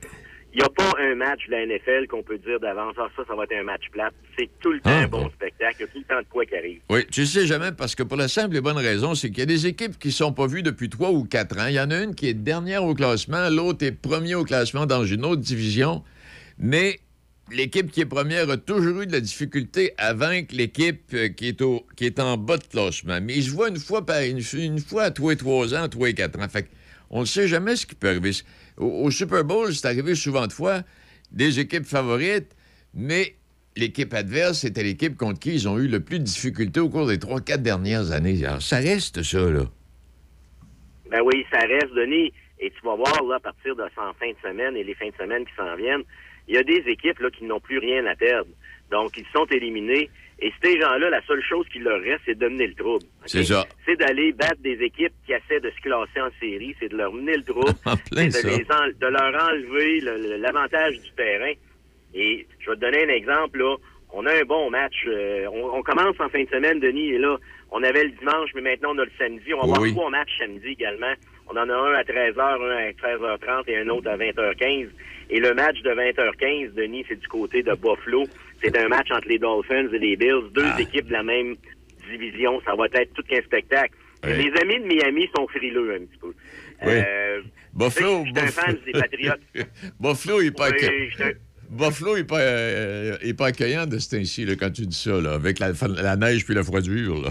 Il n'y a pas un match de la NFL qu'on peut dire d'avance, ah, ça, ça va être un match plate. C'est tout le temps Ah, un bon bon. spectacle. Il y a tout le temps de quoi qui arrive. Oui, tu sais jamais, parce que pour la simple et bonne raison, c'est qu'il y a des équipes qui sont pas vues depuis trois ou quatre ans. Il y en a une qui est dernière au classement, l'autre est premier au classement dans une autre division. Mais l'équipe qui est première a toujours eu de la difficulté à vaincre l'équipe euh, qui, est au- qui est en bas de classement. Mais ils se voient une fois, par, une, une fois à tous et trois ans, tous et quatre ans. Fait on ne sait jamais ce qui peut arriver. Au, Super Bowl, c'est arrivé souvent de fois, des équipes favorites, mais l'équipe adverse, c'était l'équipe contre qui ils ont eu le plus de difficultés au cours des trois, quatre dernières années. Alors, ça reste ça, là. Ben oui, ça reste, Denis. Et tu vas voir, là, à partir de fin de semaine et les fins de semaine qui s'en viennent, il y a des équipes, là, qui n'ont plus rien à perdre. Donc, ils sont éliminés. Et ces gens-là, la seule chose qui leur reste, c'est de mener le trouble. C'est ça. C'est d'aller battre des équipes qui essaient de se classer en série. C'est de leur mener le trouble. En plein c'est de, les en- de leur enlever le- le- l'avantage du terrain. Et je vais te donner un exemple, là. On a un bon match. euh, on, on commence en fin de semaine, Denis, et là, on avait le dimanche, mais maintenant on a le samedi. On va Oui. avoir trois matchs samedi également. On en a un à 13h, un à 13h30 et un autre à 20h15. Et le match de 20h15, Denis, c'est du côté de Buffalo. C'est un match entre les Dolphins et les Bills, deux Ah. équipes de la même division. Ça va être tout qu'un spectacle. Oui. Les amis de Miami sont frileux un petit peu. Oui. Euh, Buffalo, tu sais, je suis un fan des Patriotes. Buffalo, il est pas, Oui, accue- je suis un- Buffalo est pas, euh, est pas accueillant de ce temps-ci, là, quand tu dis ça, là, avec la, la neige puis la froidure. Là.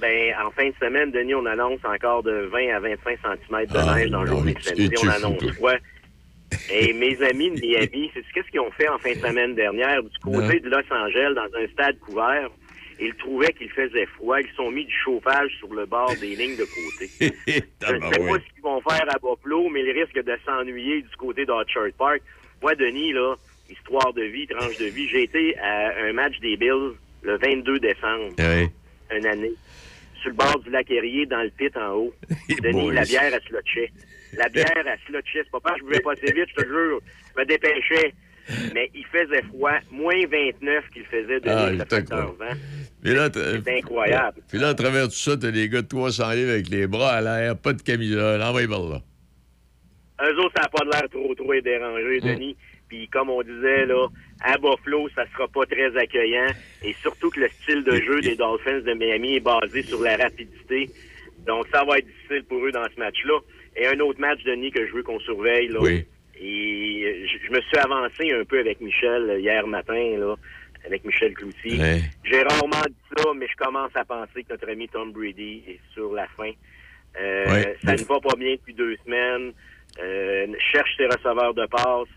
Ben, en fin de semaine, Denis, on annonce encore de 20 à 25 cm de Ah, neige dans samedi. tu On fou, annonce quoi? Et mes amis de Miami, c'est qu'est-ce qu'ils ont fait en fin de semaine dernière du côté de Los Angeles, dans un stade couvert? Ils trouvaient qu'il faisait froid. Ils se sont mis du chauffage sur le bord des lignes de côté. Je ne sais pas ce qu'ils vont faire à Buffalo, mais ils risquent de s'ennuyer du côté d'Orchard Park. Moi, Denis, là, histoire de vie, tranche de vie, j'ai été à un match des Bills le 22 décembre, Oui. une année, sur le bord du lac Erie, dans le pit en haut. Denis, boys. la bière, elle slotchait. La bière, elle slotchait. C'est pas parce que je buvais pas assez vite, je te jure. Je me dépêchais. Mais il faisait froid. Moins 29 qu'il faisait de Ah, C'est incroyable. Puis là, à travers tout ça, t'as des gars de 300 livres avec les bras à l'air, pas de camisole. Envoyez par là. Eux autres, ça n'a pas l'air trop, trop dérangé, Denis. Puis comme on disait, là, à Buffalo, ça sera pas très accueillant. Et surtout que le style de jeu des Dolphins de Miami est basé sur la rapidité. Donc, ça va être difficile pour eux dans ce match-là. Et un autre match, Denis, que je veux qu'on surveille, là. Oui. Et je, je me suis avancé un peu avec Michel hier matin, là, avec Michel Cloutier. Ouais. J'ai rarement dit ça, mais je commence à penser que notre ami Tom Brady est sur la fin. Euh, Ouais. Ça ne va pas bien depuis deux semaines. Euh, cherche ses receveurs de passe.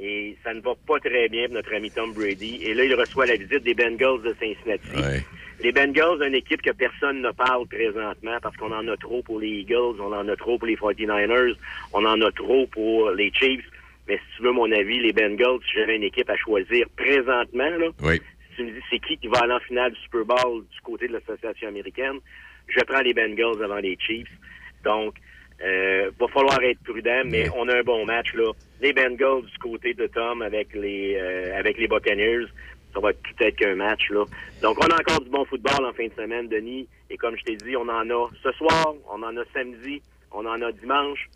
Et ça ne va pas très bien pour notre ami Tom Brady. Et là, il reçoit la visite des Bengals de Cincinnati. Ouais. Les Bengals, une équipe que personne ne parle présentement parce qu'on en a trop pour les Eagles, on en a trop pour les 49ers, on en a trop pour les Chiefs. Mais si tu veux mon avis, les Bengals, si j'avais une équipe à choisir présentement, là, Oui. si tu me dis c'est qui qui va aller en finale du Super Bowl du côté de l'association américaine, je prends les Bengals avant les Chiefs. Donc, euh, va falloir être prudent, mais on a un bon match là. Les Bengals du côté de Tom avec les euh, avec les Buccaneers, ça va être peut-être qu'un match là. Donc, on a encore du bon football en fin de semaine, Denis. Et comme je t'ai dit, on en a ce soir, on en a samedi, on en a dimanche.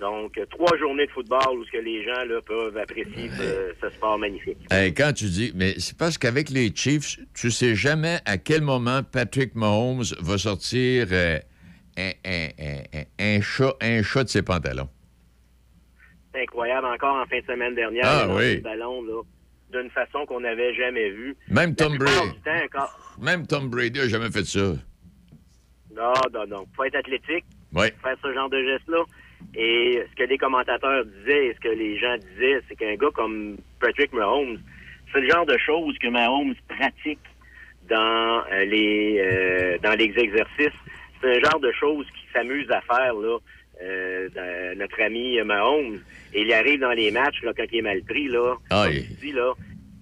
Donc, trois journées de football où ce que les gens là, peuvent apprécier ce, ce sport magnifique. Hey, quand tu dis, mais c'est parce qu'avec les Chiefs, tu sais jamais à quel moment Patrick Mahomes va sortir euh, un, un- un- un- chat, un chat de ses pantalons. C'est incroyable. Encore en fin de semaine dernière, Ah, il oui. le ballon là, d'une façon qu'on n'avait jamais vue. Même Tom Brady. temps, Même Tom Brady a jamais fait ça. Non, non, non. Faut être athlétique, Oui. faire ce genre de geste-là. Et ce que les commentateurs disaient et ce que les gens disaient, c'est qu'un gars comme Patrick Mahomes, c'est le genre de choses que Mahomes pratique dans euh, les euh, dans les exercices. C'est un genre de choses qu'il s'amuse à faire là, euh, dans- notre ami Mahomes. Et il arrive dans les matchs là, quand il est mal pris là. Ah, il- dis, là,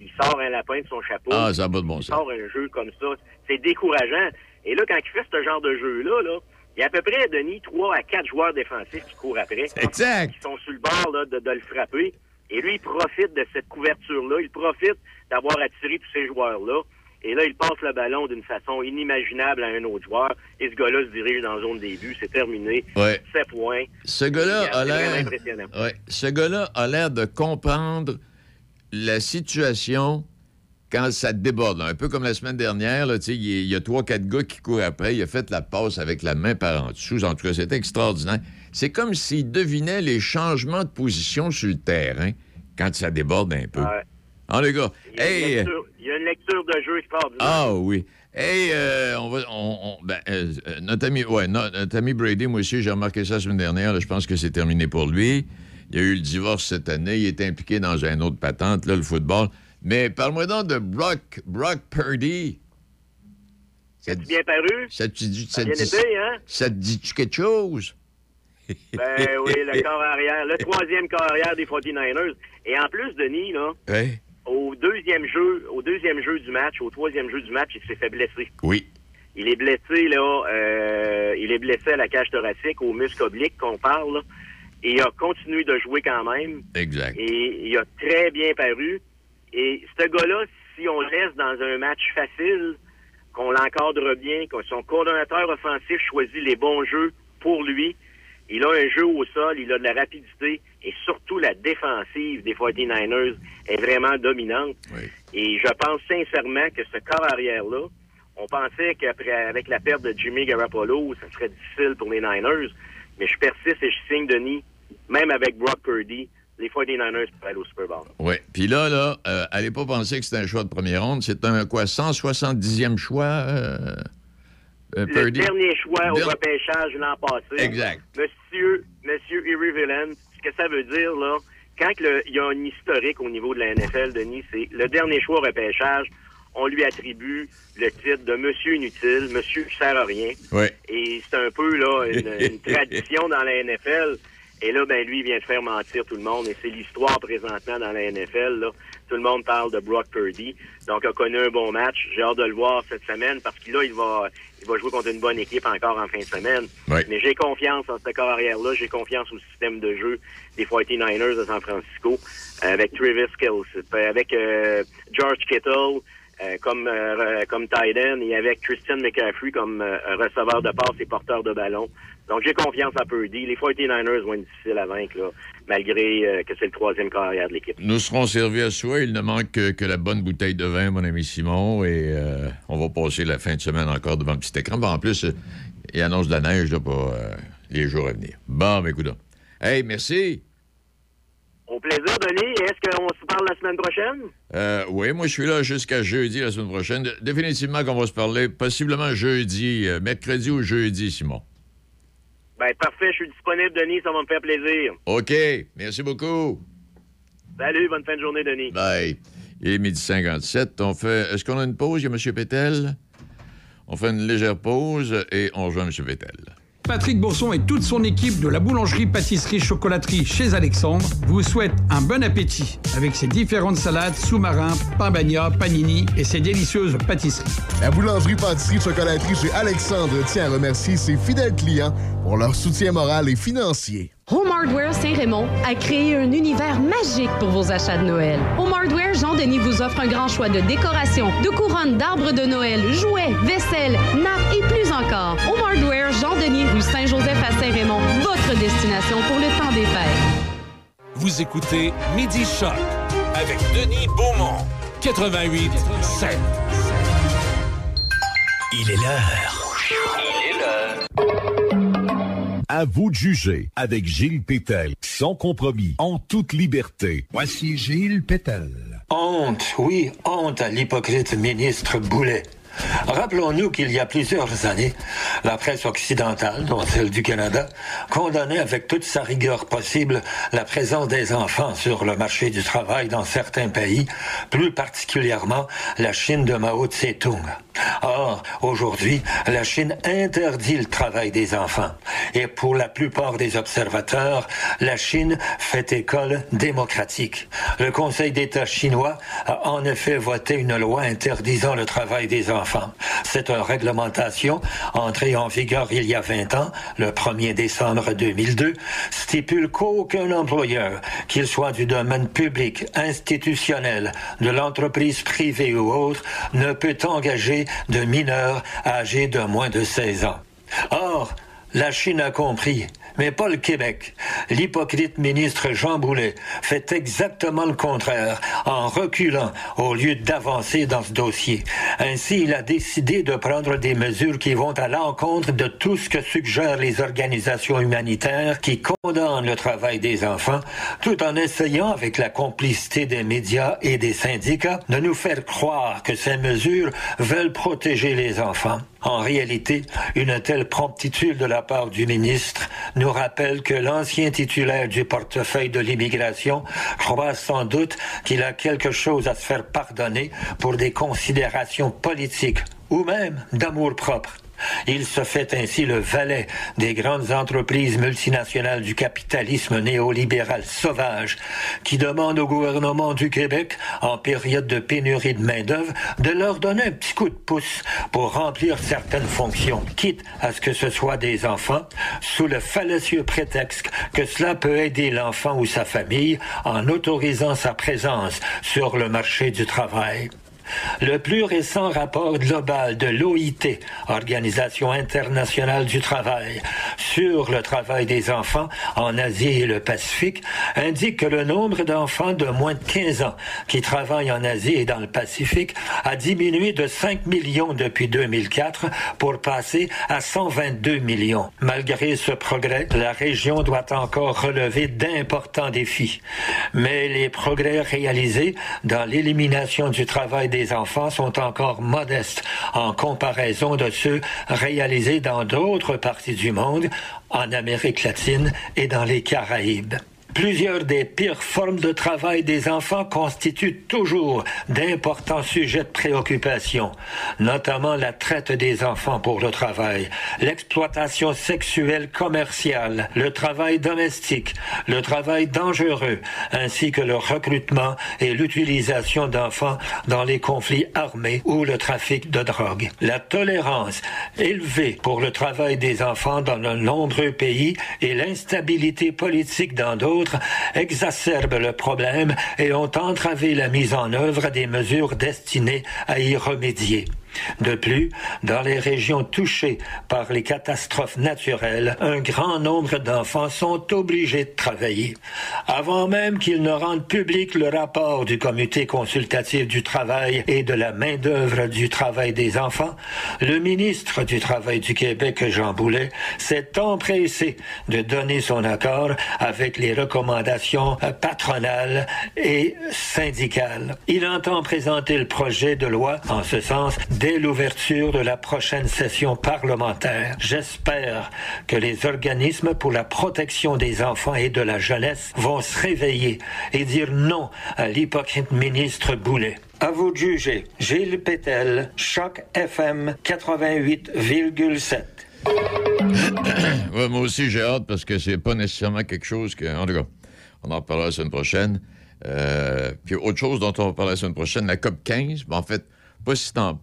il sort un lapin de son chapeau. Ah, ça bon il sort un jeu comme ça. C'est décourageant. Et là, quand il fait ce genre de jeu-là, là, Il y a à peu près, Denis, trois à quatre joueurs défensifs qui courent après. Exact. Qui sont sur le bord là, de, de le frapper. Et lui, il profite de cette couverture-là. Il profite d'avoir attiré tous ces joueurs-là. Et là, il passe le ballon d'une façon inimaginable à un autre joueur. Et ce gars-là se dirige dans la zone des buts. C'est terminé. Ouais. 7 points. Ce gars-là a l'air. Ouais. Ce gars-là a l'air de comprendre la situation quand ça déborde. Un peu comme la semaine dernière, là, il y a- il y a trois, quatre gars qui courent après. Il a fait la passe avec la main par en dessous. En tout cas, c'était extraordinaire. C'est comme s'il devinait les changements de position sur le terrain quand ça déborde un peu. Ouais. Ah, les gars? Il y, a une lecture, il y a une lecture de jeu extraordinaire. Ah oui. Hey, euh, on va. On, on- ben, euh, euh, notre, ami, ouais, no- notre ami Brady, moi aussi, j'ai remarqué ça la semaine dernière. là, je pense que c'est terminé pour lui. Il y a eu le divorce cette année. Il est impliqué dans un autre patente, là, le football. Mais parle-moi donc de Brock, Brock Purdy. Ça te, Bien paru? ça te dit, Ça dit- hein? ça te dit-tu quelque chose? Ben oui, le corps arrière. Le troisième corps arrière des 49ers. Et en plus, Denis, là, Ouais. Au deuxième jeu, au deuxième jeu du match, au troisième jeu du match, il s'est fait blesser. Oui. Il est blessé, là, euh, il est blessé à la cage thoracique, au muscle oblique qu'on parle, là. Et il a continué de jouer quand même. Exact. Et il a très bien paru. Et ce gars-là, si on le laisse dans un match facile, qu'on l'encadre bien, que son coordonnateur offensif choisit les bons jeux pour lui, il a un jeu au sol, il a de la rapidité et surtout la défensive des 49ers est vraiment dominante. Et je pense sincèrement que ce corps arrière-là, on pensait qu'après avec la perte de Jimmy Garoppolo, ça serait difficile pour les Niners. Mais je persiste et je signe, Denis, même avec Brock Purdy, les 49ers pourraient aller au Super Bowl. Oui. Puis là, là, euh, allez pas penser que c'est un choix de première ronde. C'est un, quoi, 170e choix, euh, euh, Le Purdy? dernier choix au repêchage l'an passé. Exact. Monsieur, Monsieur Irrevelant, ce que ça veut dire, là, quand il y a un historique au niveau de la NFL, Denis, c'est le dernier choix au repêchage, on lui attribue le titre de Monsieur Inutile, Monsieur qui sert à rien. Et c'est un peu là une, une tradition dans la NFL. Et là, ben lui, il vient de faire mentir tout le monde. Et c'est l'histoire présentement dans la NFL. Là. Tout le monde parle de Brock Purdy. Donc, il a connu un bon match. J'ai hâte de le voir cette semaine parce que là, il va, il va jouer contre une bonne équipe encore en fin de semaine. Oui. Mais j'ai confiance en ce corps arrière-là. J'ai confiance au système de jeu des 49ers de San Francisco avec Travis Kelce, euh, avec euh, George Kittle euh, comme euh, comme end et avec Christian McCaffrey comme euh, receveur de passe et porteur de ballon. Donc j'ai confiance à Purdy. Les 49ers vont être difficiles à vaincre là, malgré euh, que c'est le troisième carrière de l'équipe. Nous serons servis à soi. Il ne manque que, la bonne bouteille de vin, mon ami Simon. Et euh, on va passer la fin de semaine encore devant le petit écran. Bon, en plus, il annonce de la neige là, pour les jours à venir. Bon, mais écoute. Hey, merci. Au plaisir, Denis. Est-ce qu'on se parle la semaine prochaine? Euh, oui, moi, je suis là jusqu'à jeudi la semaine prochaine. Définitivement qu'on va se parler, possiblement jeudi, euh, mercredi ou jeudi, Simon. Ben parfait, je suis disponible, Denis. Ça va me faire plaisir. OK. Merci beaucoup. Salut, bonne fin de journée, Denis. Bye. Il est midi 57. On fait. Est-ce qu'on a une pause? Il y a M. Pétel? On fait une légère pause et on rejoint M. Pétel. Patrick Bourson et toute son équipe de la boulangerie-pâtisserie-chocolaterie chez Alexandre vous souhaitent un bon appétit avec ses différentes salades, sous-marins, pain bagna, panini et ses délicieuses pâtisseries. La boulangerie-pâtisserie-chocolaterie chez Alexandre tient à remercier ses fidèles clients pour leur soutien moral et financier. Home Hardware Saint-Raymond a créé un univers magique pour vos achats de Noël. Home Hardware Jean-Denis vous offre un grand choix de décorations, de couronnes, d'arbres de Noël, jouets, vaisselle, nappes et plus encore. Home Hardware Jean-Denis rue Saint-Joseph à Saint-Raymond, votre destination pour le temps des fêtes. Vous écoutez Midi Choc avec Denis Beaumont, 88 7. Il est l'heure. Il est l'heure. À vous de juger avec Gilles Pétel, sans compromis, en toute liberté. Voici Gilles Pétel. Honte, oui, honte à l'hypocrite ministre Boulet. Rappelons-nous qu'il y a plusieurs années, la presse occidentale, dont celle du Canada, condamnait avec toute sa rigueur possible la présence des enfants sur le marché du travail dans certains pays, plus particulièrement la Chine de Mao Tse-tung. Or, aujourd'hui, la Chine interdit le travail des enfants. Et pour la plupart des observateurs, la Chine fait école démocratique. Le Conseil d'État chinois a en effet voté une loi interdisant le travail des enfants enfants. Cette réglementation, entrée en vigueur il y a 20 ans, le 1er décembre 2002, stipule qu'aucun employeur, qu'il soit du domaine public, institutionnel, de l'entreprise privée ou autre, ne peut engager de mineurs âgés de moins de 16 ans. Or, la Chine a compris mais pas le Québec. L'hypocrite ministre Jean Boulet fait exactement le contraire en reculant au lieu d'avancer dans ce dossier. Ainsi, il a décidé de prendre des mesures qui vont à l'encontre de tout ce que suggèrent les organisations humanitaires qui condamnent le travail des enfants, tout en essayant, avec la complicité des médias et des syndicats, de nous faire croire que ces mesures veulent protéger les enfants. En réalité, une telle promptitude de la part du ministre nous rappelle que l'ancien titulaire du portefeuille de l'immigration croit sans doute qu'il a quelque chose à se faire pardonner pour des considérations politiques ou même d'amour propre. Il se fait ainsi le valet des grandes entreprises multinationales du capitalisme néolibéral sauvage qui demandent au gouvernement du Québec, en période de pénurie de main-d'œuvre, de leur donner un petit coup de pouce pour remplir certaines fonctions, quitte à ce que ce soit des enfants, sous le fallacieux prétexte que cela peut aider l'enfant ou sa famille en autorisant sa présence sur le marché du travail. Le plus récent rapport global de l'OIT, Organisation internationale du travail, sur le travail des enfants en Asie et le Pacifique indique que le nombre d'enfants de moins de 15 ans qui travaillent en Asie et dans le Pacifique a diminué de 5 millions depuis 2004 pour passer à 122 millions. Malgré ce progrès, la région doit encore relever d'importants défis. Mais les progrès réalisés dans l'élimination du travail des enfants sont encore modestes en comparaison de ceux réalisés dans d'autres parties du monde, en Amérique latine et dans les Caraïbes. Plusieurs des pires formes de travail des enfants constituent toujours d'importants sujets de préoccupation, notamment la traite des enfants pour le travail, l'exploitation sexuelle commerciale, le travail domestique, le travail dangereux, ainsi que le recrutement et l'utilisation d'enfants dans les conflits armés ou le trafic de drogue. La tolérance élevée pour le travail des enfants dans de nombreux pays et l'instabilité politique dans d'autres exacerbent le problème et ont entravé la mise en œuvre des mesures destinées à y remédier. De plus, dans les régions touchées par les catastrophes naturelles, un grand nombre d'enfants sont obligés de travailler. Avant même qu'ils ne rendent public le rapport du Comité consultatif du travail et de la main-d'œuvre du travail des enfants, le ministre du Travail du Québec, Jean Boulet, s'est empressé de donner son accord avec les recommandations patronales et syndicales. Il entend présenter le projet de loi en ce sens dès l'ouverture de la prochaine session parlementaire. J'espère que les organismes pour la protection des enfants et de la jeunesse vont se réveiller et dire non à l'hypocrite ministre Boulet. À vous de juger. Gilles Pétel, Choc FM 88,7. ouais, moi aussi, j'ai hâte parce que c'est pas nécessairement quelque chose que. En tout cas, on en parlera la semaine prochaine. Euh, puis autre chose dont on va parler la semaine prochaine, la COP 15. Ben, en fait, pas si tant...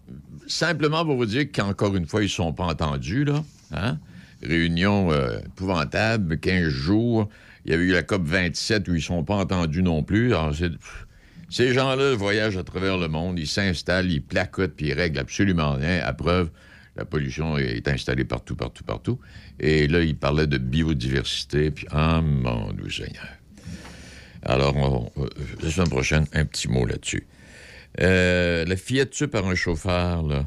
Simplement pour vous dire qu'encore une fois, ils ne sont pas entendus, là. Hein? Réunion euh, épouvantable, 15 jours. Il y avait eu la COP 27 où ils ne sont pas entendus non plus. Alors, ces gens-là voyagent à travers le monde, ils s'installent, ils placotent, puis ils règlent absolument rien. À preuve, la pollution est installée partout, partout, partout. Et là, ils parlaient de biodiversité, puis ah, mon Dieu Seigneur. Alors, la semaine prochaine, un petit mot là-dessus. Euh, la fillette tuée par un chauffeur, là.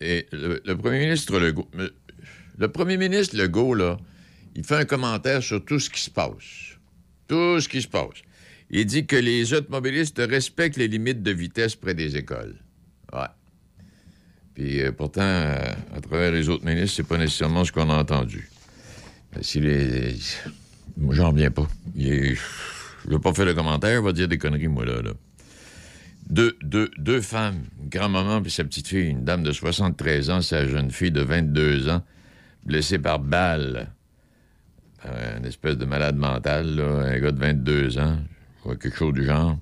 Et le, premier ministre Legault, le premier ministre Legault, là, il fait un commentaire sur tout ce qui se passe. Tout ce qui se passe. Il dit que les automobilistes respectent les limites de vitesse près des écoles. Ouais. Puis euh, pourtant, euh, à travers les autres ministres, c'est pas nécessairement ce qu'on a entendu. Mais si les. Moi, j'en reviens pas. Je veux pas faire le commentaire, il va dire des conneries, moi, là. là. Deux, deux, deux femmes, grand-maman puis sa petite fille, une dame de 73 ans, sa jeune fille de 22 ans, blessée par balle. Un espèce de malade mental, un gars de 22 ans, quelque chose du genre.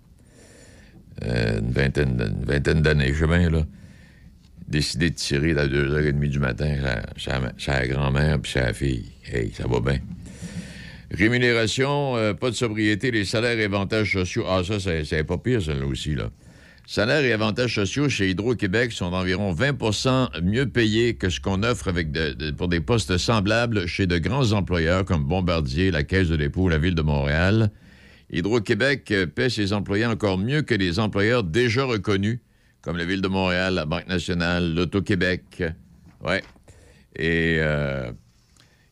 Euh, une vingtaine, une d'années, je sais bien, là. décidé de tirer à 2h30 du matin c'est la grand-mère puis c'est la fille. Hey, ça va bien. Rémunération, euh, pas de sobriété, les salaires et avantages sociaux. Ah, ça, c'est pas pire, celle-là aussi. Salaires et avantages sociaux chez Hydro-Québec sont d'environ 20% mieux payés que ce qu'on offre pour des postes semblables chez de grands employeurs comme Bombardier, la Caisse de dépôt, la Ville de Montréal. Hydro-Québec euh, paie ses employés encore mieux que les employeurs déjà reconnus, comme la Ville de Montréal, la Banque nationale, l'Auto-Québec. Ouais. Et euh,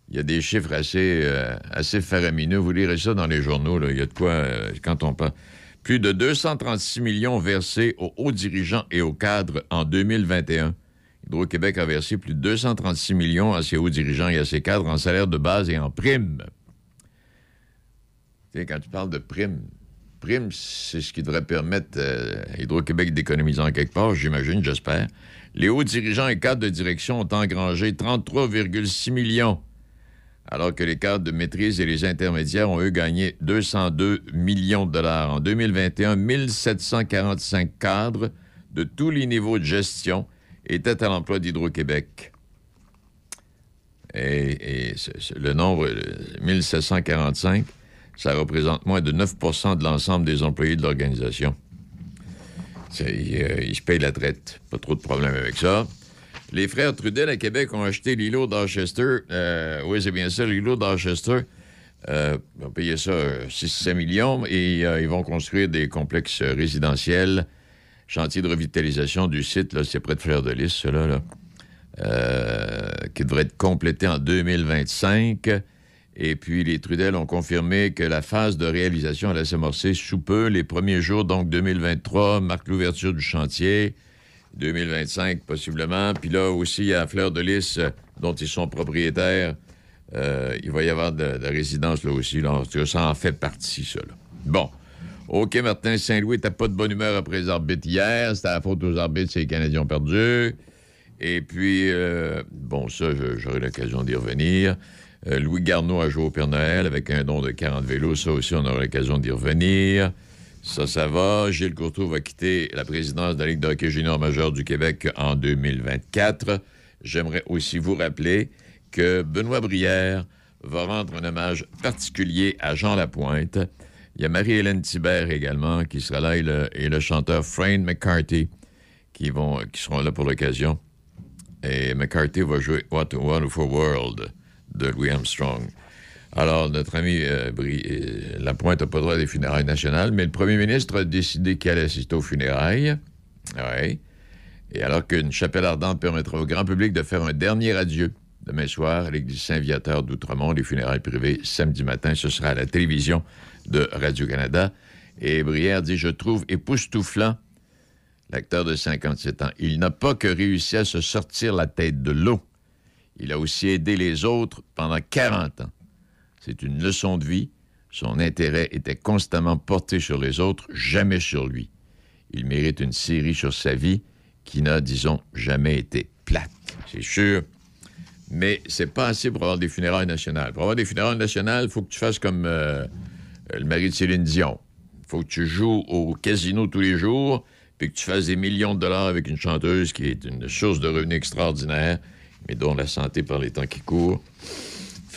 il y a des chiffres assez, euh, assez faramineux. Vous lirez ça dans les journaux. Il y a de quoi, quand on parle. Plus de 236 millions versés aux hauts dirigeants et aux cadres en 2021. Hydro-Québec a versé plus de 236 millions à ses hauts dirigeants et à ses cadres en salaire de base et en primes. Tu sais, quand tu parles de primes, primes, c'est ce qui devrait permettre euh, à Hydro-Québec d'économiser en quelque part, j'imagine, j'espère. Les hauts dirigeants et cadres de direction ont engrangé 33,6 millions alors que les cadres de maîtrise et les intermédiaires ont, eux, gagné 202 millions de dollars. En 2021, 1745 cadres de tous les niveaux de gestion étaient à l'emploi d'Hydro-Québec. Et, le nombre, 1745, ça représente moins de 9% de l'ensemble des employés de l'organisation. Ils, ils se payent la traite. Pas trop de problème avec ça. Les frères Trudel à Québec ont acheté l'îlot d'Orchester. Euh, oui, c'est bien ça, l'îlot d'Orchester. Euh, ils ont payé ça 6-7 euh, millions et ils vont construire des complexes résidentiels. Chantier de revitalisation du site, là, c'est près de Fleur de Lys, cela, là, qui devrait être complété en 2025. Et puis, les Trudel ont confirmé que la phase de réalisation allait s'amorcer sous peu. Les premiers jours, donc 2023, marque l'ouverture du chantier. 2025 possiblement. Puis là aussi, à Fleur de Lys, euh, dont ils sont propriétaires, euh, il va y avoir de, la résidence là aussi. Là. Ça en fait partie, ça. Bon. OK, Martin Saint-Louis, t'as pas de bonne humeur après les arbitres hier. C'était la faute aux arbitres, c'est les Canadiens ont perdu. Et puis, euh, bon, ça, j'aurai l'occasion d'y revenir. Louis Garneau a joué au Père Noël avec un don de 40 vélos. Ça aussi, on aura l'occasion d'y revenir. Ça, ça va. Gilles Courtois va quitter la présidence de la Ligue de hockey junior majeur du Québec en 2024. J'aimerais aussi vous rappeler que Benoît Brière va rendre un hommage particulier à Jean Lapointe. Il y a Marie-Hélène Thibert également qui sera là et le, chanteur Frank McCarthy qui, vont, qui seront là pour l'occasion. Et McCarthy va jouer What a Wonderful World de Louis Armstrong. Alors, notre ami euh, euh, Lapointe n'a pas droit des funérailles nationales, mais le premier ministre a décidé qu'il allait assister aux funérailles. Oui. Et alors qu'une chapelle ardente permettra au grand public de faire un dernier adieu demain soir à l'église Saint-Viateur d'Outremont, les funérailles privées samedi matin, ce sera à la télévision de Radio-Canada. Et Brière dit Je trouve époustouflant l'acteur de 57 ans. Il n'a pas que réussi à se sortir la tête de l'eau. Il a aussi aidé les autres pendant 40 ans. C'est une leçon de vie. Son intérêt était constamment porté sur les autres, jamais sur lui. Il mérite une série sur sa vie qui n'a, disons, jamais été plate, c'est sûr. Mais c'est pas assez pour avoir des funérailles nationales. Pour avoir des funérailles nationales, il faut que tu fasses comme euh, le mari de Céline Dion. Il faut que tu joues au casino tous les jours, puis que tu fasses des millions de dollars avec une chanteuse qui est une source de revenus extraordinaire, mais dont la santé par les temps qui courent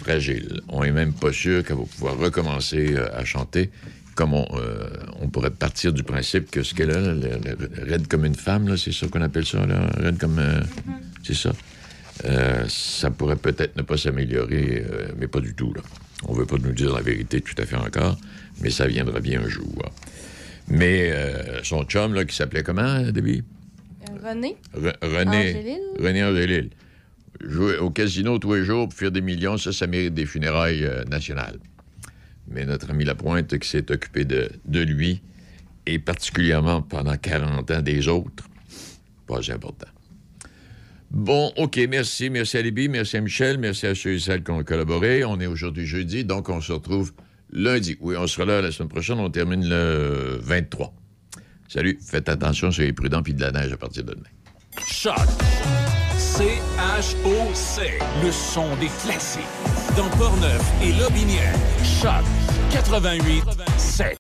fragile. On n'est même pas sûr qu'elle va pouvoir recommencer euh, à chanter comme euh, on, pourrait partir du principe que ce qu'elle a, raide comme une femme, c'est ça qu'on appelle ça, là, raide comme... Euh, c'est ça. ça pourrait peut-être ne pas s'améliorer, mais pas du tout. Là. On ne veut pas nous dire la vérité tout à fait encore, mais ça viendra bien un jour. Mais son chum, là, qui s'appelait comment, Debbie? René. René. René Angélil jouer au casino tous les jours pour faire des millions, ça, ça mérite des funérailles euh, nationales. Mais notre ami Lapointe, qui s'est occupé de, lui, et particulièrement pendant 40 ans des autres, pas important. Bon, OK, merci. Merci à Libby, merci à Michel, merci à ceux et celles qui ont collaboré. On est aujourd'hui jeudi, donc on se retrouve lundi. Oui, on sera là la semaine prochaine, on termine le 23. Salut, faites attention, soyez prudents, puis de la neige à partir de demain. Choc C-H-O-C. Le son des classiques. Dans Portneuf et Lobinière. Choc 88 7.